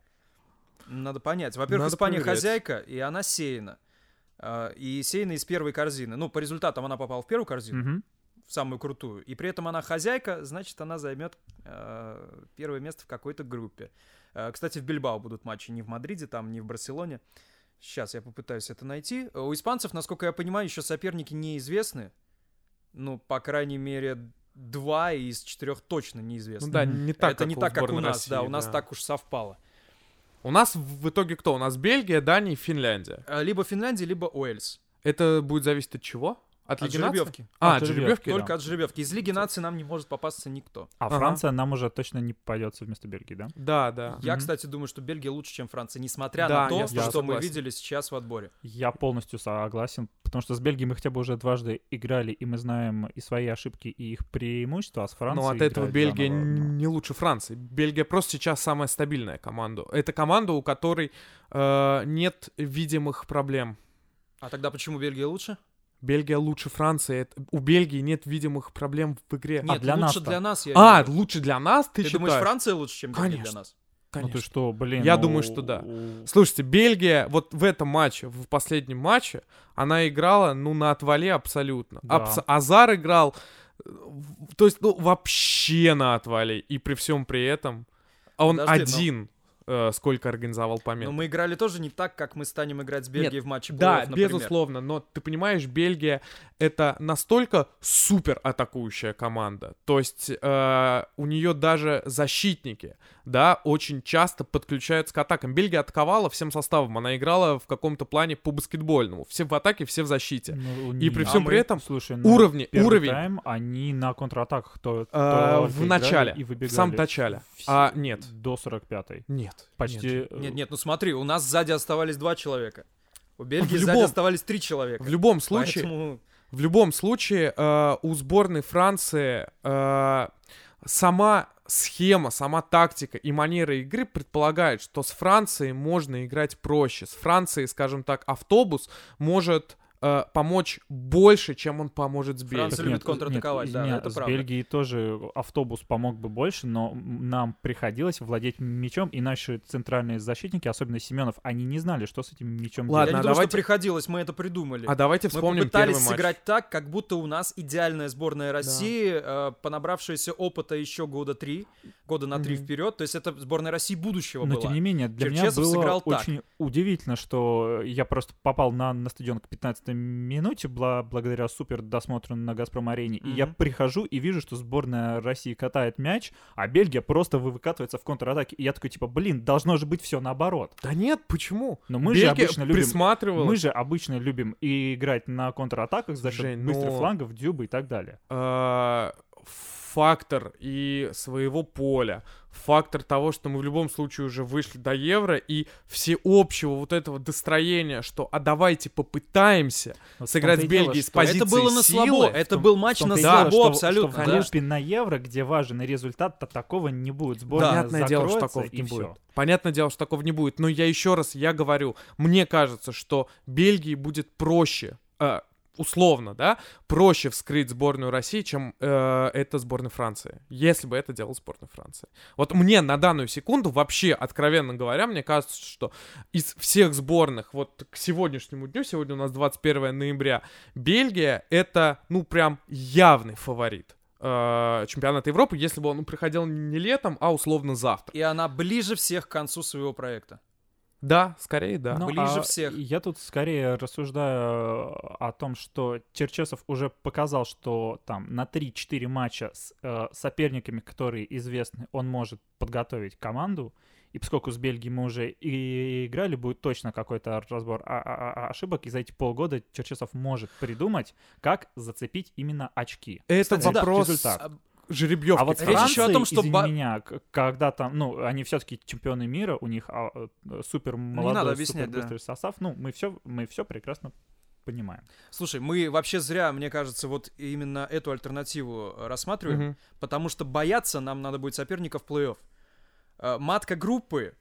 [SPEAKER 2] Надо понять. Во-первых,
[SPEAKER 1] Надо
[SPEAKER 2] Испания
[SPEAKER 1] проверять.
[SPEAKER 2] хозяйка, и она сеяна. А, И сеяна из первой корзины. Ну, по результатам она попала в первую корзину. В самую крутую, и при этом она хозяйка, значит, она займет э, первое место в какой-то группе. Э, кстати, в Бильбао будут матчи не в Мадриде, там, не в Барселоне. Сейчас я попытаюсь это найти. У испанцев, насколько я понимаю, еще соперники неизвестны. Ну, по крайней мере, два из четырех точно неизвестны.
[SPEAKER 1] Ну да, не так,
[SPEAKER 2] это
[SPEAKER 1] как
[SPEAKER 2] не так, как у нас,
[SPEAKER 1] России,
[SPEAKER 2] да, у нас так уж совпало.
[SPEAKER 1] У нас в итоге кто? У нас Бельгия, Дания и Финляндия.
[SPEAKER 2] Э, Либо Финляндия, либо Уэльс.
[SPEAKER 1] Это будет зависеть от чего? От,
[SPEAKER 2] От жеребьевки.
[SPEAKER 1] А,
[SPEAKER 5] От жеребьевки,
[SPEAKER 1] жеребьевки?
[SPEAKER 5] да.
[SPEAKER 2] Только от жеребьевки. Из Лиги нации нам не может попасться никто.
[SPEAKER 5] А
[SPEAKER 1] Ага.
[SPEAKER 5] Франция нам уже точно не попадется вместо Бельгии, да?
[SPEAKER 1] Да, да.
[SPEAKER 2] Я, кстати, думаю, что Бельгия лучше, чем Франция, несмотря
[SPEAKER 1] Да,
[SPEAKER 2] на то,
[SPEAKER 1] я
[SPEAKER 2] что
[SPEAKER 1] тоже
[SPEAKER 2] мы
[SPEAKER 1] согласен.
[SPEAKER 2] видели сейчас в отборе.
[SPEAKER 5] Я полностью согласен, потому что с Бельгией мы хотя бы уже дважды играли, и мы знаем и свои ошибки, и их преимущества, а с Францией
[SPEAKER 1] Но от этого Бельгия
[SPEAKER 5] заново, ну,
[SPEAKER 1] не лучше Франции. Бельгия просто сейчас самая стабильная команда. Это команда, у которой э, нет видимых проблем.
[SPEAKER 2] А тогда почему Бельгия лучше?
[SPEAKER 1] Бельгия лучше Франции. Это- у Бельгии нет видимых проблем в игре.
[SPEAKER 2] Нет,
[SPEAKER 5] для
[SPEAKER 2] лучше
[SPEAKER 5] нас-то?
[SPEAKER 2] для нас, я
[SPEAKER 1] А,
[SPEAKER 2] имею
[SPEAKER 1] лучше для нас, ты,
[SPEAKER 2] Ты
[SPEAKER 1] считаешь?
[SPEAKER 2] думаешь, Франция лучше, чем Бельгия для
[SPEAKER 1] Конечно.
[SPEAKER 2] нас?
[SPEAKER 5] Ну
[SPEAKER 1] Конечно.
[SPEAKER 5] ты что, блин.
[SPEAKER 1] Я
[SPEAKER 5] ну,
[SPEAKER 1] думаю, что да. Слушайте, Бельгия вот в этом матче, в последнем матче, она играла, ну, на отвале абсолютно.
[SPEAKER 5] Да.
[SPEAKER 1] Абс- Азар играл, э, то есть, ну, вообще на отвале. И при всем при этом а он
[SPEAKER 2] Подожди, но-
[SPEAKER 1] один э, сколько организовал
[SPEAKER 2] Но
[SPEAKER 1] помимо.
[SPEAKER 2] мы играли тоже не так, как мы станем играть с Бельгией в матче
[SPEAKER 1] Да,
[SPEAKER 2] например.
[SPEAKER 1] безусловно, но ты понимаешь, Бельгия это настолько супер атакующая команда. То есть э, у нее даже защитники, да, очень часто подключаются к атакам. Бельгия атаковала всем составом, она играла в каком-то плане по баскетбольному. Все в атаке, все в защите.
[SPEAKER 5] Ну,
[SPEAKER 1] И при всем
[SPEAKER 2] а
[SPEAKER 1] при
[SPEAKER 2] мы-
[SPEAKER 1] этом
[SPEAKER 5] Слушай,
[SPEAKER 1] уровни, уровень
[SPEAKER 5] тайм они на контратаках то,
[SPEAKER 1] э,
[SPEAKER 5] только
[SPEAKER 1] в начале,
[SPEAKER 5] и
[SPEAKER 1] в самом начале. А нет,
[SPEAKER 5] До 45-й.
[SPEAKER 1] нет,
[SPEAKER 5] Почти...
[SPEAKER 1] нет.
[SPEAKER 5] э,
[SPEAKER 2] Нет, нет, ну смотри, у нас сзади оставались два человека. У Бельгии
[SPEAKER 1] В
[SPEAKER 2] сзади
[SPEAKER 1] любом-
[SPEAKER 2] оставались три человека.
[SPEAKER 1] В любом случае,
[SPEAKER 2] Поэтому
[SPEAKER 1] В любом случае, э, у сборной Франции э, сама схема, сама тактика и манера игры предполагает, что с Францией можно играть проще. С Францией, скажем так, автобус может э, помочь больше, чем он поможет с Бельгией.
[SPEAKER 2] Франция
[SPEAKER 5] Так
[SPEAKER 2] любит
[SPEAKER 5] нет,
[SPEAKER 2] контратаковать,
[SPEAKER 5] нет,
[SPEAKER 2] да,
[SPEAKER 5] извини,
[SPEAKER 2] это
[SPEAKER 5] с
[SPEAKER 2] правда.
[SPEAKER 5] Бельгией тоже автобус помог бы больше, но нам приходилось владеть мячом, и наши центральные защитники, особенно Семенов, они не знали, что с этим мячом
[SPEAKER 1] Ладно,
[SPEAKER 2] я не
[SPEAKER 1] а
[SPEAKER 2] думаю,
[SPEAKER 1] давайте-
[SPEAKER 2] что приходилось, мы это придумали.
[SPEAKER 1] А давайте
[SPEAKER 2] Мы
[SPEAKER 1] вспомним
[SPEAKER 2] попытались
[SPEAKER 1] первый матч.
[SPEAKER 2] сыграть так, как будто у нас идеальная сборная России, э, понабравшаяся опыта еще года три, года на три
[SPEAKER 1] Мгм.
[SPEAKER 2] вперед. То есть это сборная России будущего
[SPEAKER 5] Но
[SPEAKER 2] была.
[SPEAKER 5] тем не менее, для меня
[SPEAKER 2] Черчесов
[SPEAKER 5] было
[SPEAKER 2] сыграл так.
[SPEAKER 5] очень удивительно, что я просто попал на, на стадион к 15 минуте бла- благодаря супер досмотру на Газпром-арене, и я прихожу и вижу, что сборная России катает мяч, а Бельгия просто выкатывается в контратаке. И я такой, типа, блин, должно же быть все наоборот.
[SPEAKER 1] Да нет, почему?
[SPEAKER 5] Но мы же
[SPEAKER 1] Бельгия
[SPEAKER 5] обычно любим... Мы же обычно любим и играть на контратаках за счет
[SPEAKER 1] Жень,
[SPEAKER 5] быстрых
[SPEAKER 1] но-
[SPEAKER 5] флангов, дюбы и так далее.
[SPEAKER 1] э, фактор и своего поля, фактор того, что мы в любом случае уже вышли до евро, и всеобщего вот этого достроения, что а давайте попытаемся
[SPEAKER 5] в
[SPEAKER 1] сыграть
[SPEAKER 5] том-то
[SPEAKER 1] с
[SPEAKER 5] и дело,
[SPEAKER 1] с позиции
[SPEAKER 2] это было на
[SPEAKER 1] силы.
[SPEAKER 2] слабо. Это
[SPEAKER 5] том-
[SPEAKER 2] был матч на
[SPEAKER 5] дело,
[SPEAKER 2] слабо
[SPEAKER 5] что-
[SPEAKER 2] абсолютно.
[SPEAKER 5] Что в
[SPEAKER 2] да.
[SPEAKER 5] группе на евро, где важен результат, то такого не будет. Сборная
[SPEAKER 1] Понятное дело, что такого не
[SPEAKER 5] всё.
[SPEAKER 1] будет. Понятное дело, что такого не будет. Но я еще раз, я говорю, мне кажется, что Бельгии будет проще, э, условно, да, проще вскрыть сборную России, чем э, это сборная Франции. Если бы это делала сборная Франции. Вот мне на данную секунду, вообще, откровенно говоря, мне кажется, что из всех сборных, вот к сегодняшнему дню, сегодня у нас 21 ноября, Бельгия это, ну, прям явный фаворит э, чемпионата Европы, если бы он приходил не летом, а условно завтра.
[SPEAKER 2] И она ближе всех к концу своего проекта.
[SPEAKER 1] Да, скорее да.
[SPEAKER 5] Ну,
[SPEAKER 2] Ближе
[SPEAKER 5] а
[SPEAKER 2] всех.
[SPEAKER 5] Я тут скорее рассуждаю э, о том, что Черчесов уже показал, что там на 3-4 матча с э, соперниками, которые известны, он может подготовить команду. И поскольку с Бельгией мы уже и играли, будет точно какой-то разбор а- а- а- ошибок. И за эти полгода Черчесов может придумать, как зацепить именно очки.
[SPEAKER 1] Это
[SPEAKER 2] Кстати, да,
[SPEAKER 1] вопрос
[SPEAKER 5] результат.
[SPEAKER 1] Жеребьевки.
[SPEAKER 5] А вот
[SPEAKER 2] Речь
[SPEAKER 1] Франции.
[SPEAKER 5] Франция,
[SPEAKER 2] еще о том, что
[SPEAKER 5] извини
[SPEAKER 2] ба-
[SPEAKER 5] меня, когда там, ну, они все-таки чемпионы мира, у них а, э, супер молодой,
[SPEAKER 2] надо объяснять,
[SPEAKER 5] супер быстрый
[SPEAKER 2] да.
[SPEAKER 5] состав, ну, мы все, мы все прекрасно понимаем.
[SPEAKER 2] Слушай, мы вообще зря, мне кажется, вот именно эту альтернативу рассматриваем,
[SPEAKER 1] Мгм.
[SPEAKER 2] потому что бояться нам надо будет соперников в плей-офф. Э, Матка группы,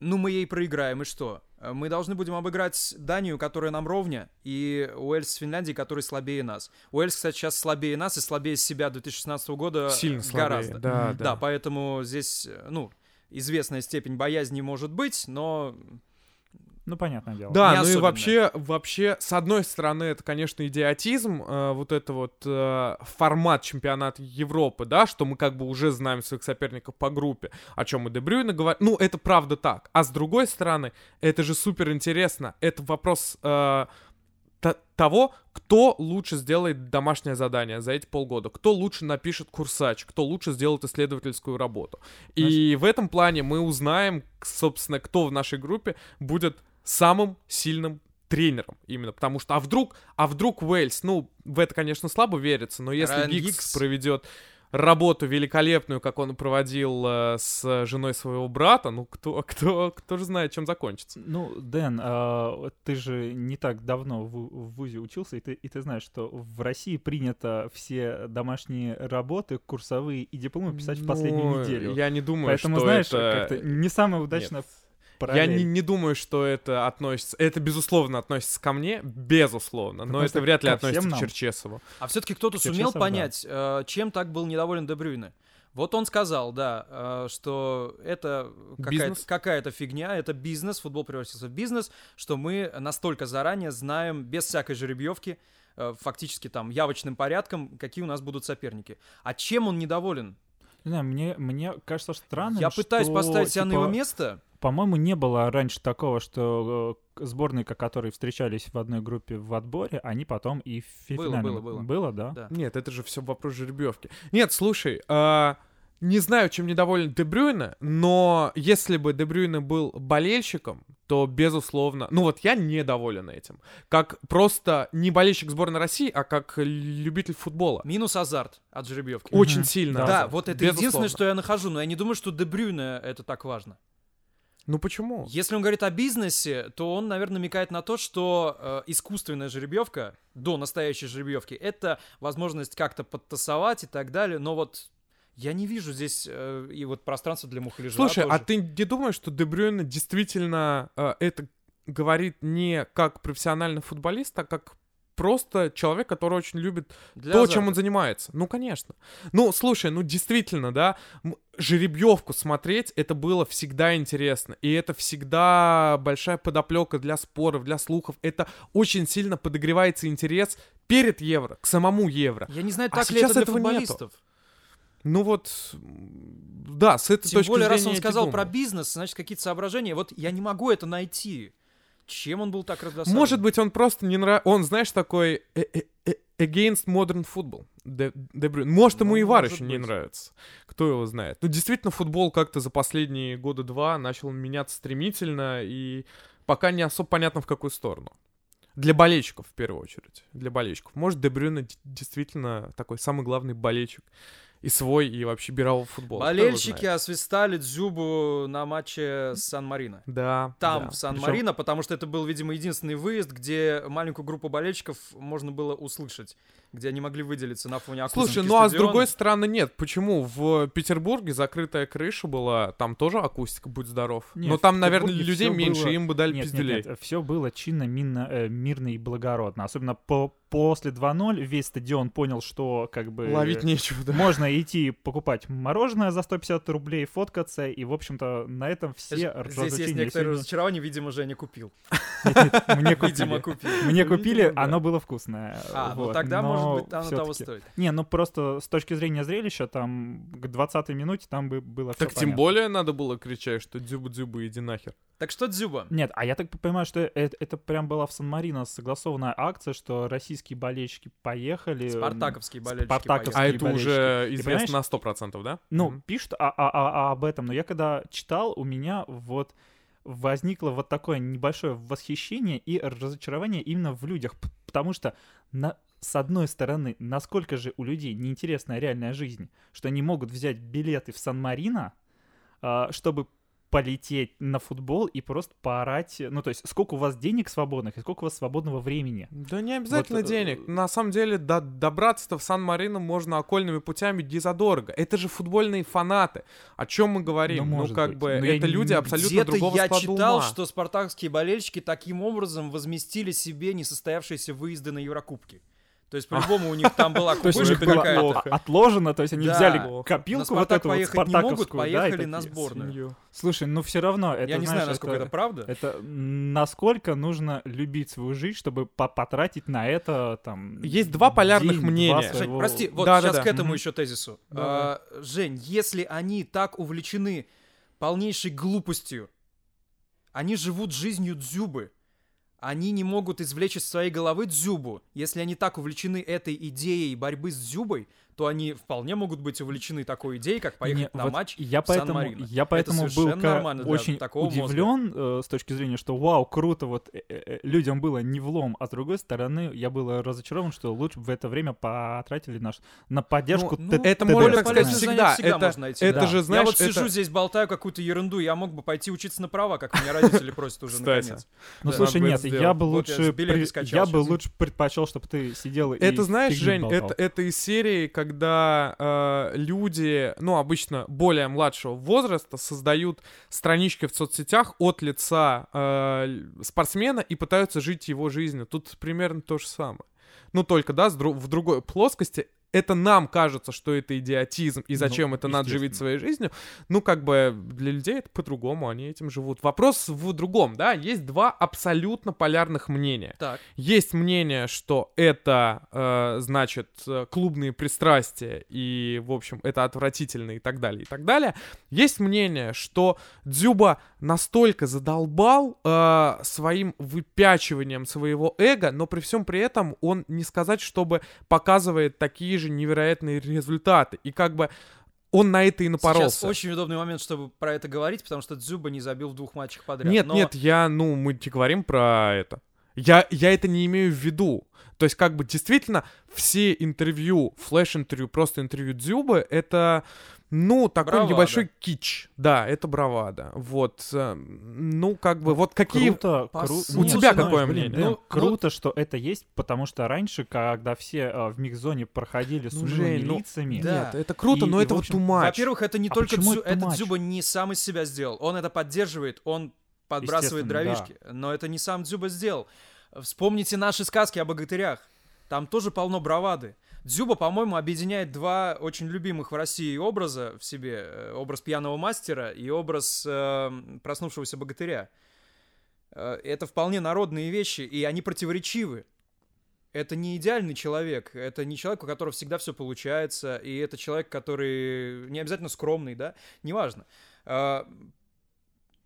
[SPEAKER 2] ну мы ей проиграем, и что? Э, Мы должны будем обыграть Данию, которая нам ровня, и Уэльс с Финляндией, который слабее нас. Уэльс, кстати, сейчас слабее нас и слабее себя 2016 года
[SPEAKER 1] Сильно слабее.
[SPEAKER 2] гораздо.
[SPEAKER 1] Да,
[SPEAKER 5] Мгм.
[SPEAKER 1] да.
[SPEAKER 2] Да, поэтому здесь, э, ну, известная степень боязни может быть, но
[SPEAKER 5] Ну, понятное дело.
[SPEAKER 1] Да,
[SPEAKER 2] Не
[SPEAKER 1] ну и
[SPEAKER 2] особенно.
[SPEAKER 1] вообще, вообще, с одной стороны, это, конечно, идиотизм, э, вот это вот э, формат чемпионата Европы, да, что мы как бы уже знаем своих соперников по группе, о чем и Дебрюйна говорит. Ну, это правда так. А с другой стороны, это же супер интересно. Это вопрос э, т- того, кто лучше сделает домашнее задание за эти полгода, кто лучше напишет курсач, кто лучше сделает исследовательскую работу. И в этом плане мы узнаем, собственно, кто в нашей группе будет самым сильным тренером именно, потому что, а вдруг, а вдруг Уэльс, ну, в это, конечно, слабо верится, но если
[SPEAKER 2] Райан
[SPEAKER 1] Гикс, проведет работу великолепную, как он проводил э, с женой своего брата, ну, кто, кто, кто же знает, чем закончится.
[SPEAKER 5] Ну, Дэн, а, ты же не так давно в, в ВУЗе учился, и ты, и ты знаешь, что в России принято все домашние работы, курсовые и дипломы писать в последнюю
[SPEAKER 1] Ну,
[SPEAKER 5] неделю.
[SPEAKER 1] Я не думаю,
[SPEAKER 5] Поэтому,
[SPEAKER 1] что
[SPEAKER 5] знаешь,
[SPEAKER 1] это...
[SPEAKER 5] как-то не самая удачная
[SPEAKER 1] Нет. Я не, не думаю, что это относится... Это, безусловно, относится ко мне, безусловно, но это вряд ли относится к. Черчесову.
[SPEAKER 2] А все-таки кто-то сумел понять, э, чем так был недоволен Дебрюйне. Вот он сказал, да, э, что это какая-то, какая-то фигня, это бизнес, футбол превратился в бизнес, что мы настолько заранее знаем, без всякой жеребьевки, э, фактически там явочным порядком, какие у нас будут соперники. А чем он недоволен?
[SPEAKER 5] Не знаю, мне, мне кажется странным,
[SPEAKER 2] Я пытаюсь
[SPEAKER 5] что,
[SPEAKER 2] поставить себя на
[SPEAKER 5] типа,
[SPEAKER 2] его место.
[SPEAKER 5] По-моему, не было раньше такого, что э, сборные, ко- которые встречались в одной группе в отборе, они потом и в
[SPEAKER 2] Было,
[SPEAKER 5] финале...
[SPEAKER 2] было, было.
[SPEAKER 5] Было, да?
[SPEAKER 2] Да.
[SPEAKER 1] Нет, это же все вопрос жеребьевки. Нет, слушай, а, не знаю, чем недоволен Дебрюйна, но если бы Дебрюйна был болельщиком, то, безусловно... Ну вот я недоволен этим. Как просто не болельщик сборной России, а как любитель футбола.
[SPEAKER 2] Минус азарт от жеребьевки.
[SPEAKER 1] Очень
[SPEAKER 5] Мгм.
[SPEAKER 1] сильно.
[SPEAKER 2] Да, вот это
[SPEAKER 1] Безусловно.
[SPEAKER 2] единственное, что я нахожу, но я не думаю, что Дебрюйне это так важно.
[SPEAKER 1] Ну почему?
[SPEAKER 2] Если он говорит о бизнесе, то он, наверное, намекает на то, что э, искусственная жеребьевка до настоящей жеребьевки это возможность как-то подтасовать и так далее. Но вот я не вижу здесь э, и вот пространства для мухляжа.
[SPEAKER 1] Слушай, а
[SPEAKER 2] тоже.
[SPEAKER 1] ты не думаешь, что Дебрюйна действительно э, это говорит не как профессиональный футболист, а как просто человек, который очень любит
[SPEAKER 2] Для
[SPEAKER 1] то,
[SPEAKER 2] азарта.
[SPEAKER 1] чем он занимается. Ну, конечно. Ну, слушай, ну действительно, да, жеребьевку смотреть, это было всегда интересно. И это всегда большая подоплека для споров, для слухов. Это очень сильно подогревается интерес перед евро, к самому евро.
[SPEAKER 2] Я не знаю,
[SPEAKER 1] А
[SPEAKER 2] так ли
[SPEAKER 1] сейчас
[SPEAKER 2] это для
[SPEAKER 1] этого нету.
[SPEAKER 2] футболистов.
[SPEAKER 1] Ну вот, да, с этой
[SPEAKER 2] Тем
[SPEAKER 1] точки
[SPEAKER 2] более,
[SPEAKER 1] зрения
[SPEAKER 2] раз он
[SPEAKER 1] я и
[SPEAKER 2] сказал про бизнес, значит, какие-то соображения. Вот я не могу это найти. Чем он был так раздосадован?
[SPEAKER 1] Может быть, он просто не нравится. Он, знаешь, такой э- э- э- against modern football. Де- Де. Может, ему
[SPEAKER 2] Ну,
[SPEAKER 1] и Вар еще не
[SPEAKER 2] быть.
[SPEAKER 1] нравится. Кто его знает. Ну, действительно, футбол как-то за последние года два начал меняться стремительно, и пока не особо понятно, в какую сторону. Для болельщиков, в первую очередь. Для болельщиков. Может, Де Брюйне д- действительно такой самый главный болельщик и свой, и вообще бирал футбол.
[SPEAKER 2] Болельщики освистали Дзюбу на матче с Сан-Марино.
[SPEAKER 1] Да.
[SPEAKER 2] Там,
[SPEAKER 1] да.
[SPEAKER 2] в Сан-Марино, потому что это был, видимо, единственный выезд, где маленькую группу болельщиков можно было услышать, где они могли выделиться на фоне акустики
[SPEAKER 1] Слушай, ну а с
[SPEAKER 2] стадиона.
[SPEAKER 1] другой стороны нет. Почему? В Петербурге закрытая крыша была, там тоже акустика, будь здоров.
[SPEAKER 5] Не,
[SPEAKER 1] Но там, наверное, людей меньше,
[SPEAKER 5] было-
[SPEAKER 1] им бы дали
[SPEAKER 5] Нет,
[SPEAKER 1] пизделей.
[SPEAKER 5] нет, нет, все было чинно, минно, э, мирно и благородно. Особенно по, после 2-0 весь стадион понял, что как бы...
[SPEAKER 1] Ловить нечего, да.
[SPEAKER 5] Можно идти покупать мороженое за 150 рублей, фоткаться, и, в общем-то, на этом все
[SPEAKER 2] Здесь есть некоторое
[SPEAKER 5] сегодня-
[SPEAKER 2] разочарование, видимо, Женя купил.
[SPEAKER 5] Мне
[SPEAKER 2] Видимо,
[SPEAKER 5] купили.
[SPEAKER 2] купил.
[SPEAKER 5] Мне купили, оно было вкусное.
[SPEAKER 2] А, ну тогда, может быть, оно того стоит.
[SPEAKER 5] Не, ну просто с точки зрения зрелища, там к 20-й минуте там бы было
[SPEAKER 1] Так тем более надо было кричать, что дзюба-дзюба, иди нахер.
[SPEAKER 2] Так что Дзюба?
[SPEAKER 5] Нет, а я так понимаю, что это, это прям была в Сан-Марино согласованная акция, что российские болельщики поехали.
[SPEAKER 2] Спартаковские болельщики
[SPEAKER 5] Спартаковские
[SPEAKER 1] А это
[SPEAKER 5] болельщики.
[SPEAKER 1] уже известно на 100%, да?
[SPEAKER 5] Ну,
[SPEAKER 1] Мгм.
[SPEAKER 5] пишут а- а- а- а об этом, но я когда читал, у меня вот возникло вот такое небольшое восхищение и разочарование именно в людях, потому что на, с одной стороны, насколько же у людей неинтересная реальная жизнь, что они могут взять билеты в Сан-Марино, а, чтобы полететь на футбол и просто поорать. Ну, то есть, сколько у вас денег свободных и сколько у вас свободного времени.
[SPEAKER 1] Да не обязательно
[SPEAKER 5] Вот, э,
[SPEAKER 1] денег. На самом деле, до- добраться-то в Сан-Марино можно окольными путями незадорого. Это же футбольные фанаты. О чем мы говорим?
[SPEAKER 5] Ну,
[SPEAKER 1] Ну, как
[SPEAKER 5] быть.
[SPEAKER 1] бы,
[SPEAKER 5] Но я
[SPEAKER 1] это
[SPEAKER 5] не-
[SPEAKER 1] люди абсолютно
[SPEAKER 2] Где-то
[SPEAKER 1] другого
[SPEAKER 2] я читал,
[SPEAKER 1] ума.
[SPEAKER 2] что спартакские болельщики таким образом возместили себе несостоявшиеся выезды на Еврокубки. То есть, по-любому, у них там была кубышка
[SPEAKER 5] было
[SPEAKER 2] какая-то.
[SPEAKER 5] отложено, то есть они взяли копилку вот эту вот
[SPEAKER 2] поехать не могут,
[SPEAKER 5] спартаковскую,
[SPEAKER 2] поехали на сборную.
[SPEAKER 5] Слушай, ну все равно, это,
[SPEAKER 2] Я не знаю, насколько это правда.
[SPEAKER 5] Это насколько нужно любить свою жизнь, чтобы по- потратить на это там.
[SPEAKER 1] Есть два полярных мнения.
[SPEAKER 2] Жень, прости, вот сейчас к этому еще тезису. А, Жень, если они так увлечены полнейшей глупостью, они живут жизнью дзюбы, они не могут извлечь из своей головы дзюбу. Если они так увлечены этой идеей борьбы с дзюбой, то они вполне могут быть увлечены такой идеей, как поехать
[SPEAKER 5] Не,
[SPEAKER 2] на
[SPEAKER 5] вот
[SPEAKER 2] матч
[SPEAKER 5] я
[SPEAKER 2] в
[SPEAKER 5] поэтому,
[SPEAKER 2] Сан-Марино.
[SPEAKER 5] я поэтому был
[SPEAKER 2] совершенно
[SPEAKER 5] ка-
[SPEAKER 2] нормально для
[SPEAKER 5] очень
[SPEAKER 2] такого мозга.
[SPEAKER 5] удивлен э, с точки зрения, что вау, круто, вот э, э, людям было не влом, а с другой стороны, я был разочарован, что лучше бы в это время потратили наш на поддержку
[SPEAKER 2] Ну,
[SPEAKER 5] Т-
[SPEAKER 1] это можно,
[SPEAKER 5] так
[SPEAKER 1] сказать, всегда.
[SPEAKER 2] всегда
[SPEAKER 1] Это-
[SPEAKER 2] можно найти.
[SPEAKER 1] это
[SPEAKER 5] Да.
[SPEAKER 1] же,
[SPEAKER 2] я
[SPEAKER 1] знаешь,
[SPEAKER 2] вот сижу
[SPEAKER 1] это-
[SPEAKER 2] здесь, болтаю какую-то ерунду, я мог бы пойти учиться на права, как меня родители просят уже наконец.
[SPEAKER 5] Ну слушай, нет, я бы
[SPEAKER 2] Вот я
[SPEAKER 5] лучше, я бы лучше предпочел, чтобы ты сидел и
[SPEAKER 1] Это, знаешь, Жень, это, это из серии, когда э, люди, ну, обычно более младшего возраста, создают странички в соцсетях от лица э, спортсмена и пытаются жить его жизнью. Тут примерно то же самое. Ну, только, да, дру- в другой плоскости. Это нам кажется, что это идиотизм, и
[SPEAKER 5] Ну,
[SPEAKER 1] зачем это надо живить своей жизнью. Ну, как бы для людей это по-другому, они этим живут. Вопрос в другом, да, есть два абсолютно полярных мнения.
[SPEAKER 2] Так.
[SPEAKER 1] Есть мнение, что это, э, значит, э, клубные пристрастия, и, в общем, это отвратительно и так далее, и так далее. Есть мнение, что Дзюба настолько задолбал э, своим выпячиванием своего эго, но при всем при этом он не сказать, чтобы показывает такие же невероятные результаты. И как бы он на это и напоролся.
[SPEAKER 2] Сейчас очень удобный момент, чтобы про это говорить, потому что Дзюба не забил в двух матчах подряд.
[SPEAKER 1] Нет,
[SPEAKER 2] Но
[SPEAKER 1] нет, я, ну, мы не говорим про это. Я, я это не имею в виду. То есть, как бы, действительно, все интервью, флеш-интервью, просто интервью Дзюбы, это, ну, такой
[SPEAKER 2] Бравада.
[SPEAKER 1] небольшой кич. Да, это бравада. Вот, э, ну, как бы, вот какие...
[SPEAKER 5] Круто, кру- ну,
[SPEAKER 1] У тебя
[SPEAKER 5] знаешь,
[SPEAKER 1] какое
[SPEAKER 5] блин,
[SPEAKER 1] мнение?
[SPEAKER 5] Дэн,
[SPEAKER 2] Ну,
[SPEAKER 5] круто, что это есть, потому что раньше, когда все э, в микс-зоне проходили с
[SPEAKER 1] Ну,
[SPEAKER 5] унылыми
[SPEAKER 1] Жень, ну,
[SPEAKER 5] лицами,
[SPEAKER 2] да.
[SPEAKER 1] Нет, это круто,
[SPEAKER 5] И-
[SPEAKER 1] но
[SPEAKER 5] и,
[SPEAKER 1] это вот
[SPEAKER 5] общем,
[SPEAKER 1] too much.
[SPEAKER 2] Во-первых, это не
[SPEAKER 5] А
[SPEAKER 2] только Дзю-
[SPEAKER 5] это
[SPEAKER 2] этот
[SPEAKER 5] матч?
[SPEAKER 2] Дзюба не сам из себя сделал. Он это поддерживает, он подбрасывает дровишки. Но это не сам Дзюба сделал. Вспомните наши сказки о богатырях. Там тоже полно бравады. Дзюба, по-моему, объединяет два очень любимых в России образа в себе. Э, Образ пьяного мастера и образ э, проснувшегося богатыря. Э, Это вполне народные вещи, и они противоречивы. Это не идеальный человек, это не человек, у которого всегда все получается, и это человек, который не обязательно скромный, да, неважно. А,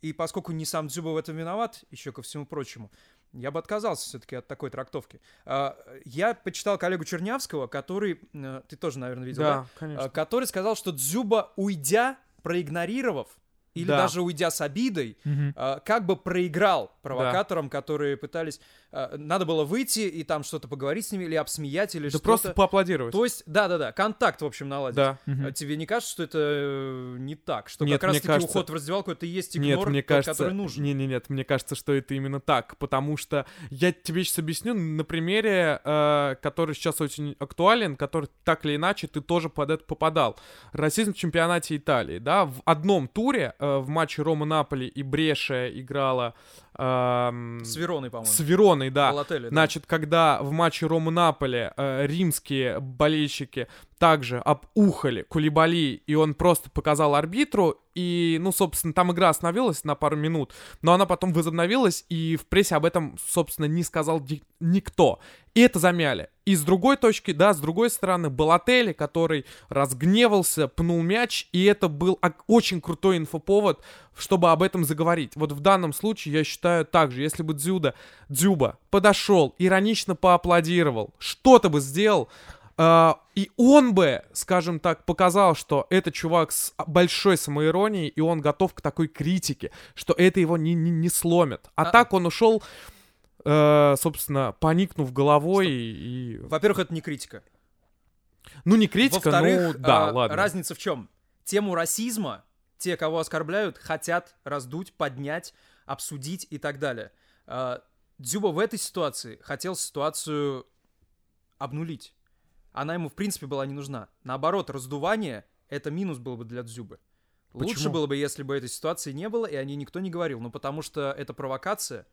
[SPEAKER 2] И поскольку не сам Дзюба в этом виноват, еще ко всему прочему, я бы отказался все-таки от такой трактовки. А, Я почитал коллегу Чернявского, который, э, ты тоже, наверное, видел, да?
[SPEAKER 1] Да, конечно.
[SPEAKER 2] А, который сказал, что Дзюба, уйдя, проигнорировав, или
[SPEAKER 1] Да.
[SPEAKER 2] даже уйдя с обидой, а, как бы проиграл провокаторам, которые пытались... а, Надо было выйти и там что-то поговорить с ними, или обсмеять, или
[SPEAKER 1] Да
[SPEAKER 2] что-то.
[SPEAKER 1] просто поаплодировать.
[SPEAKER 2] То есть, да-да-да, контакт, в общем, наладить.
[SPEAKER 1] Да.
[SPEAKER 2] А Тебе не кажется, что это э, не так? Что
[SPEAKER 1] Нет,
[SPEAKER 2] как раз
[SPEAKER 1] мне
[SPEAKER 2] таки
[SPEAKER 1] кажется-
[SPEAKER 2] уход в раздевалку это и есть
[SPEAKER 1] Нет,
[SPEAKER 2] игнор,
[SPEAKER 1] мне
[SPEAKER 2] тот,
[SPEAKER 1] кажется,
[SPEAKER 2] который нужен?
[SPEAKER 1] не, не, нет, мне кажется, что это именно так, потому что я тебе сейчас объясню на примере, э, который сейчас очень актуален, который так или иначе ты тоже под это попадал. Расизм в чемпионате Италии, да, в одном туре э, в матче Рома Наполи и Бреша играла эм,
[SPEAKER 2] С Вероной, по-моему.
[SPEAKER 1] с Вероной, да.
[SPEAKER 2] Балотелли, да.
[SPEAKER 1] Значит, когда в матче Рома Наполи э, римские болельщики также обухали Кулибали, и он просто показал арбитру, и, ну, собственно, там игра остановилась на пару минут, но она потом возобновилась, и в прессе об этом, собственно, не сказал никто. И это замяли. И с другой точки, да, с другой стороны, Балотелли, который разгневался, пнул мяч, и это был очень крутой инфоповод, чтобы об этом заговорить. Вот в данном случае я считаю так же, если бы Дзюда, Дзюба подошел, иронично поаплодировал, что-то бы сделал, и он бы, скажем так, показал, что это чувак с большой самоиронией, и он готов к такой критике, что это его не, не, не сломит. А,
[SPEAKER 2] А-
[SPEAKER 1] так он ушел, э, собственно, поникнув головой и... и-
[SPEAKER 2] Во-первых, это не критика.
[SPEAKER 1] Ну, не критика, ну, да,
[SPEAKER 2] а,
[SPEAKER 1] ладно.
[SPEAKER 2] разница в чем? Тему расизма те, кого оскорбляют, хотят раздуть, поднять, обсудить и так далее. А, Дзюба в этой ситуации хотел ситуацию обнулить. Она ему, в принципе, была не нужна. Наоборот, раздувание — это минус был бы для Дзюбы. Лучше
[SPEAKER 1] Почему?
[SPEAKER 2] было бы, если бы этой ситуации не было, и о ней никто не говорил. Ну, потому что это провокация.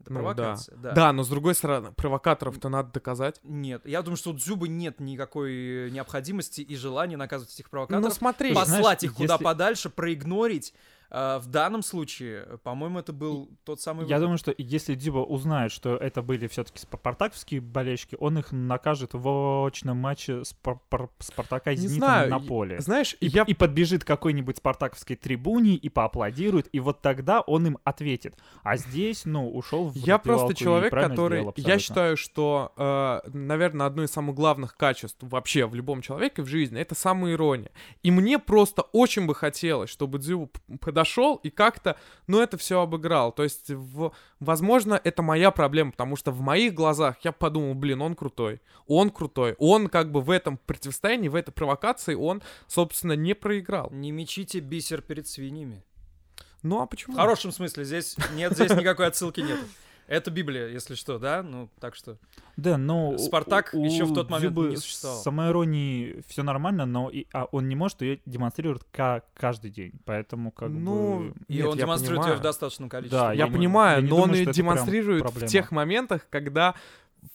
[SPEAKER 2] Это
[SPEAKER 1] Ну, да.
[SPEAKER 2] провокация, да.
[SPEAKER 1] Да, но с другой стороны, провокаторов-то надо доказать.
[SPEAKER 2] Нет, я думаю, что у Дзюбы нет никакой необходимости и желания наказывать этих
[SPEAKER 1] Ну
[SPEAKER 2] провокаторов.
[SPEAKER 1] смотри,
[SPEAKER 5] Слушай, знаешь,
[SPEAKER 2] послать их куда
[SPEAKER 5] если-
[SPEAKER 2] подальше, проигнорить. А, в данном случае, по-моему, это был тот самый
[SPEAKER 5] Я
[SPEAKER 2] выход.
[SPEAKER 5] думаю, что если Дзюба узнает, что это были все-таки спартаковские болельщики, он их накажет в очном матче Спар- Пар- Спартака Зенитом
[SPEAKER 1] знаю,
[SPEAKER 5] на
[SPEAKER 1] и-
[SPEAKER 5] поле.
[SPEAKER 1] знаешь,
[SPEAKER 5] И,
[SPEAKER 1] я
[SPEAKER 5] и подбежит к какой-нибудь спартаковской трибуне и поаплодирует, и вот тогда он им ответит. А здесь, ну, ушел в
[SPEAKER 1] Я просто
[SPEAKER 5] и
[SPEAKER 1] человек, который...
[SPEAKER 5] сделал
[SPEAKER 1] Я считаю, что, э, наверное, одно из самых главных качеств вообще в любом человеке в жизни — это самоирония. И мне просто очень бы хотелось, чтобы Дзю п- подошел и как-то, ну, это все обыграл. То есть, в- возможно, это моя проблема, потому что в моих глазах я подумал, блин, он крутой. Он крутой. Он как бы в этом противостоянии, в этой провокации, он, собственно, не проиграл.
[SPEAKER 2] Не мечите бисер перед свиньями.
[SPEAKER 1] Ну, а почему?
[SPEAKER 2] В хорошем смысле, здесь нет, здесь никакой отсылки нет. Это Библия, если что, да? Ну, так что...
[SPEAKER 5] Да, но
[SPEAKER 2] Спартак
[SPEAKER 5] у-
[SPEAKER 2] ещё в тот момент
[SPEAKER 5] Дзюбы
[SPEAKER 2] не существовал.
[SPEAKER 5] С самоиронией все нормально, но и, а он не может ее демонстрировать ка- каждый день, поэтому как
[SPEAKER 1] Ну,
[SPEAKER 5] бы...
[SPEAKER 2] И
[SPEAKER 1] Нет,
[SPEAKER 2] он
[SPEAKER 1] я
[SPEAKER 2] демонстрирует ее
[SPEAKER 1] понимаю.
[SPEAKER 2] в достаточном количестве.
[SPEAKER 5] Да,
[SPEAKER 1] Я
[SPEAKER 5] не-
[SPEAKER 1] понимаю,
[SPEAKER 5] я
[SPEAKER 1] но он
[SPEAKER 5] думаю,
[SPEAKER 1] ее
[SPEAKER 5] это прям
[SPEAKER 1] демонстрирует в тех моментах, когда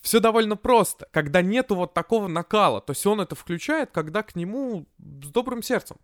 [SPEAKER 1] все довольно просто, когда нету вот такого накала. То есть он это включает, когда к нему с добрым сердцем.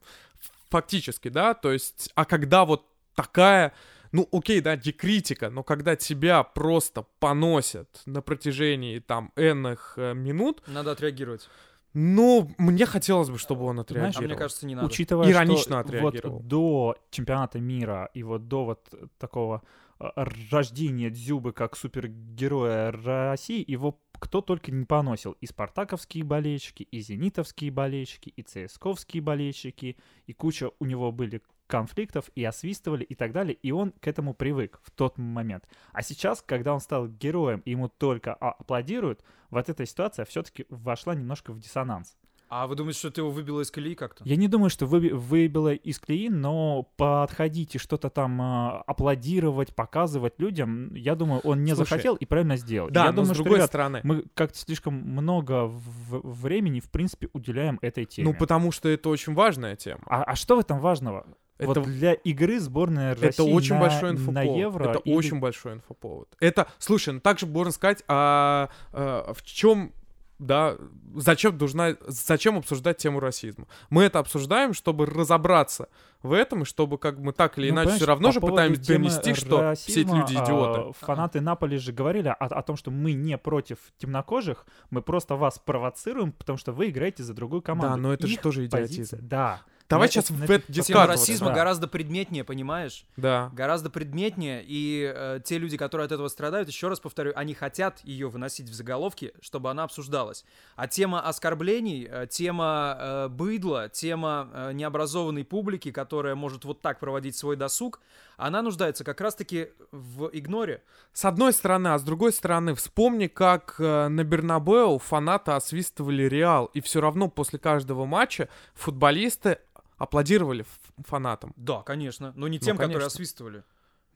[SPEAKER 1] Фактически, да, то есть, а когда вот такая, ну окей, да, декритика, но когда тебя просто поносят на протяжении там энных э, минут,
[SPEAKER 2] Надо отреагировать.
[SPEAKER 1] ну, мне хотелось бы, чтобы он
[SPEAKER 5] Знаешь,
[SPEAKER 2] А
[SPEAKER 1] отреагировал.
[SPEAKER 2] мне кажется, не надо.
[SPEAKER 5] Учитывая,
[SPEAKER 1] Иронично
[SPEAKER 5] что
[SPEAKER 1] отреагировал.
[SPEAKER 5] вот до чемпионата мира и вот до вот такого э, рождения Дзюбы как супергероя России, его кто только не поносил. И спартаковские болельщики, и зенитовские болельщики, и цсковские болельщики, и куча у него были конфликтов, и освистывали, и так далее, и он к этому привык в тот момент. А сейчас, когда он стал героем, и ему только а- аплодируют, вот эта ситуация все-таки вошла немножко в диссонанс.
[SPEAKER 2] А вы думаете, что ты его выбило из колеи как-то?
[SPEAKER 5] Я не думаю, что вы, выбило из колеи, но подходить и что-то там а, аплодировать, показывать людям, я думаю, он не
[SPEAKER 1] Слушай,
[SPEAKER 5] захотел и правильно сделал.
[SPEAKER 1] Да,
[SPEAKER 5] я
[SPEAKER 1] но
[SPEAKER 5] думаю,
[SPEAKER 1] с
[SPEAKER 5] что,
[SPEAKER 1] другой
[SPEAKER 5] ребят,
[SPEAKER 1] стороны,
[SPEAKER 5] мы как-то слишком много в- времени, в принципе, уделяем этой теме.
[SPEAKER 1] ну потому что это очень важная тема.
[SPEAKER 5] а, а что в этом важного? Вот
[SPEAKER 1] Это
[SPEAKER 5] для игры сборной России
[SPEAKER 1] Это очень
[SPEAKER 5] на,
[SPEAKER 1] большой
[SPEAKER 5] на
[SPEAKER 1] инфоповод.
[SPEAKER 5] Евро
[SPEAKER 1] Это
[SPEAKER 5] или-
[SPEAKER 1] очень большой инфоповод. Это, слушай, ну также можно сказать, а, а, в чем, да, зачем нужна, зачем обсуждать тему расизма? Мы это обсуждаем, чтобы разобраться в этом, и чтобы как мы так или
[SPEAKER 5] Ну,
[SPEAKER 1] иначе все равно
[SPEAKER 5] по
[SPEAKER 1] же пытаемся донести, что все эти
[SPEAKER 5] расизма,
[SPEAKER 1] люди идиоты.
[SPEAKER 5] а, фанаты Наполи же говорили о, о том, что мы не против темнокожих, мы просто вас провоцируем, потому что вы играете за другую команду.
[SPEAKER 1] Да, но это же
[SPEAKER 5] Их
[SPEAKER 1] тоже
[SPEAKER 5] позиция-
[SPEAKER 1] идиотизм.
[SPEAKER 5] Да.
[SPEAKER 1] Давай сейчас в это
[SPEAKER 2] Тема расизма
[SPEAKER 5] да.
[SPEAKER 2] гораздо предметнее, понимаешь?
[SPEAKER 1] Да.
[SPEAKER 2] Гораздо предметнее, и э, те люди, которые от этого страдают, еще раз повторю, они хотят ее выносить в заголовки, чтобы она обсуждалась. А тема оскорблений, э, тема э, быдла, тема э, необразованной публики, которая может вот так проводить свой досуг, она нуждается как раз-таки в игноре.
[SPEAKER 1] С одной стороны, а с другой стороны, вспомни, как э, на Бернабеу фанаты освистывали Реал, и все равно после каждого матча футболисты аплодировали фанатам.
[SPEAKER 2] Да, конечно, но не
[SPEAKER 1] Ну,
[SPEAKER 2] тем, которые
[SPEAKER 1] конечно.
[SPEAKER 2] освистывали.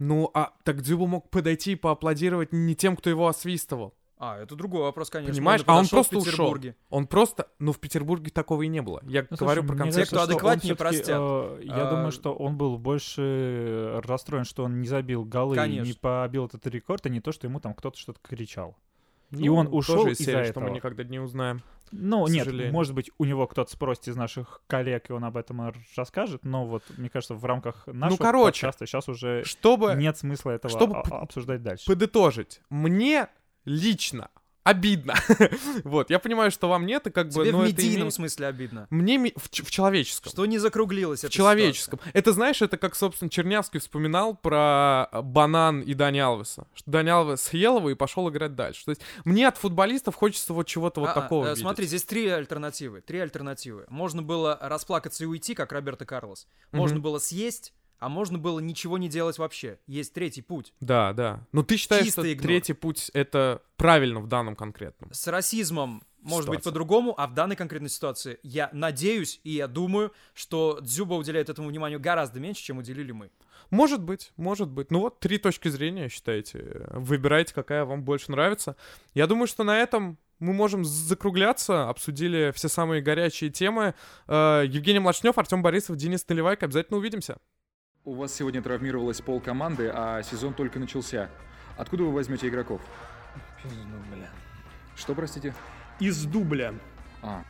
[SPEAKER 1] Ну, а так Дзюба мог подойти и поаплодировать не тем, кто его освистывал.
[SPEAKER 2] А, это другой вопрос, конечно.
[SPEAKER 1] Понимаешь?
[SPEAKER 2] бы
[SPEAKER 1] А он просто ушел.
[SPEAKER 2] Петербурге.
[SPEAKER 1] Он просто... Ну, в Петербурге такого и не было. Я
[SPEAKER 5] Ну,
[SPEAKER 1] говорю
[SPEAKER 5] слушай,
[SPEAKER 1] про
[SPEAKER 5] мне
[SPEAKER 1] концепт.
[SPEAKER 2] кто
[SPEAKER 5] он
[SPEAKER 2] адекватнее, простят.
[SPEAKER 5] э, я
[SPEAKER 2] А,
[SPEAKER 5] думаю, что он был больше расстроен, что он не забил голы и не
[SPEAKER 2] Конечно.
[SPEAKER 5] побил этот рекорд, а не то, что ему там кто-то что-то кричал. И
[SPEAKER 1] Ну,
[SPEAKER 5] он ушел из-за
[SPEAKER 1] серии, что
[SPEAKER 5] этого.
[SPEAKER 1] мы никогда не узнаем.
[SPEAKER 5] Ну, нет,
[SPEAKER 1] сожалению.
[SPEAKER 5] может быть, у него кто-то спросит из наших коллег, и он об этом расскажет, но вот, мне кажется, в рамках нашего
[SPEAKER 1] короче,
[SPEAKER 5] подкаста сейчас уже
[SPEAKER 1] Чтобы
[SPEAKER 5] нет смысла этого
[SPEAKER 1] чтобы
[SPEAKER 5] обсуждать дальше.
[SPEAKER 1] подытожить, мне лично обидно. вот, я понимаю, что вам нет, и как бы...
[SPEAKER 2] Тебе
[SPEAKER 1] ну,
[SPEAKER 2] в
[SPEAKER 1] это
[SPEAKER 2] медийном
[SPEAKER 1] имеет-
[SPEAKER 2] смысле обидно.
[SPEAKER 1] Мне ми- в, в человеческом.
[SPEAKER 2] Что не закруглилось
[SPEAKER 1] В человеческом. Это, знаешь, это как, собственно, Чернявский вспоминал про э, Банан и Дани Алвеса. Что Дани Алвес съел его и пошел играть дальше. То есть мне от футболистов хочется вот чего-то вот
[SPEAKER 2] А, а,
[SPEAKER 1] такого видеть.
[SPEAKER 2] Смотри, здесь три альтернативы. Три альтернативы. Можно было расплакаться и уйти, как Роберто Карлос. Можно
[SPEAKER 1] Мгм.
[SPEAKER 2] было съесть, а можно было ничего не делать вообще. Есть третий путь.
[SPEAKER 1] Да, да. Но ты считаешь,
[SPEAKER 2] Чисто
[SPEAKER 1] что
[SPEAKER 2] игнор.
[SPEAKER 1] третий путь — это правильно в данном конкретном?
[SPEAKER 2] С расизмом может быть по-другому, а в данной конкретной ситуации я надеюсь и я думаю, что Дзюба уделяет этому вниманию гораздо меньше, чем уделили мы.
[SPEAKER 1] Может быть, может быть. Ну вот, три точки зрения, считайте. Выбирайте, какая вам больше нравится. Я думаю, что на этом мы можем закругляться. Обсудили все самые горячие темы. Э, Евгений Млачнев, Артем Борисов, Денис Наливайко. Обязательно увидимся.
[SPEAKER 3] У вас сегодня травмировалась пол команды, а сезон только начался. Откуда вы возьмете игроков?
[SPEAKER 4] Пизду, бля.
[SPEAKER 3] Что, простите?
[SPEAKER 4] Из дубля.
[SPEAKER 3] А,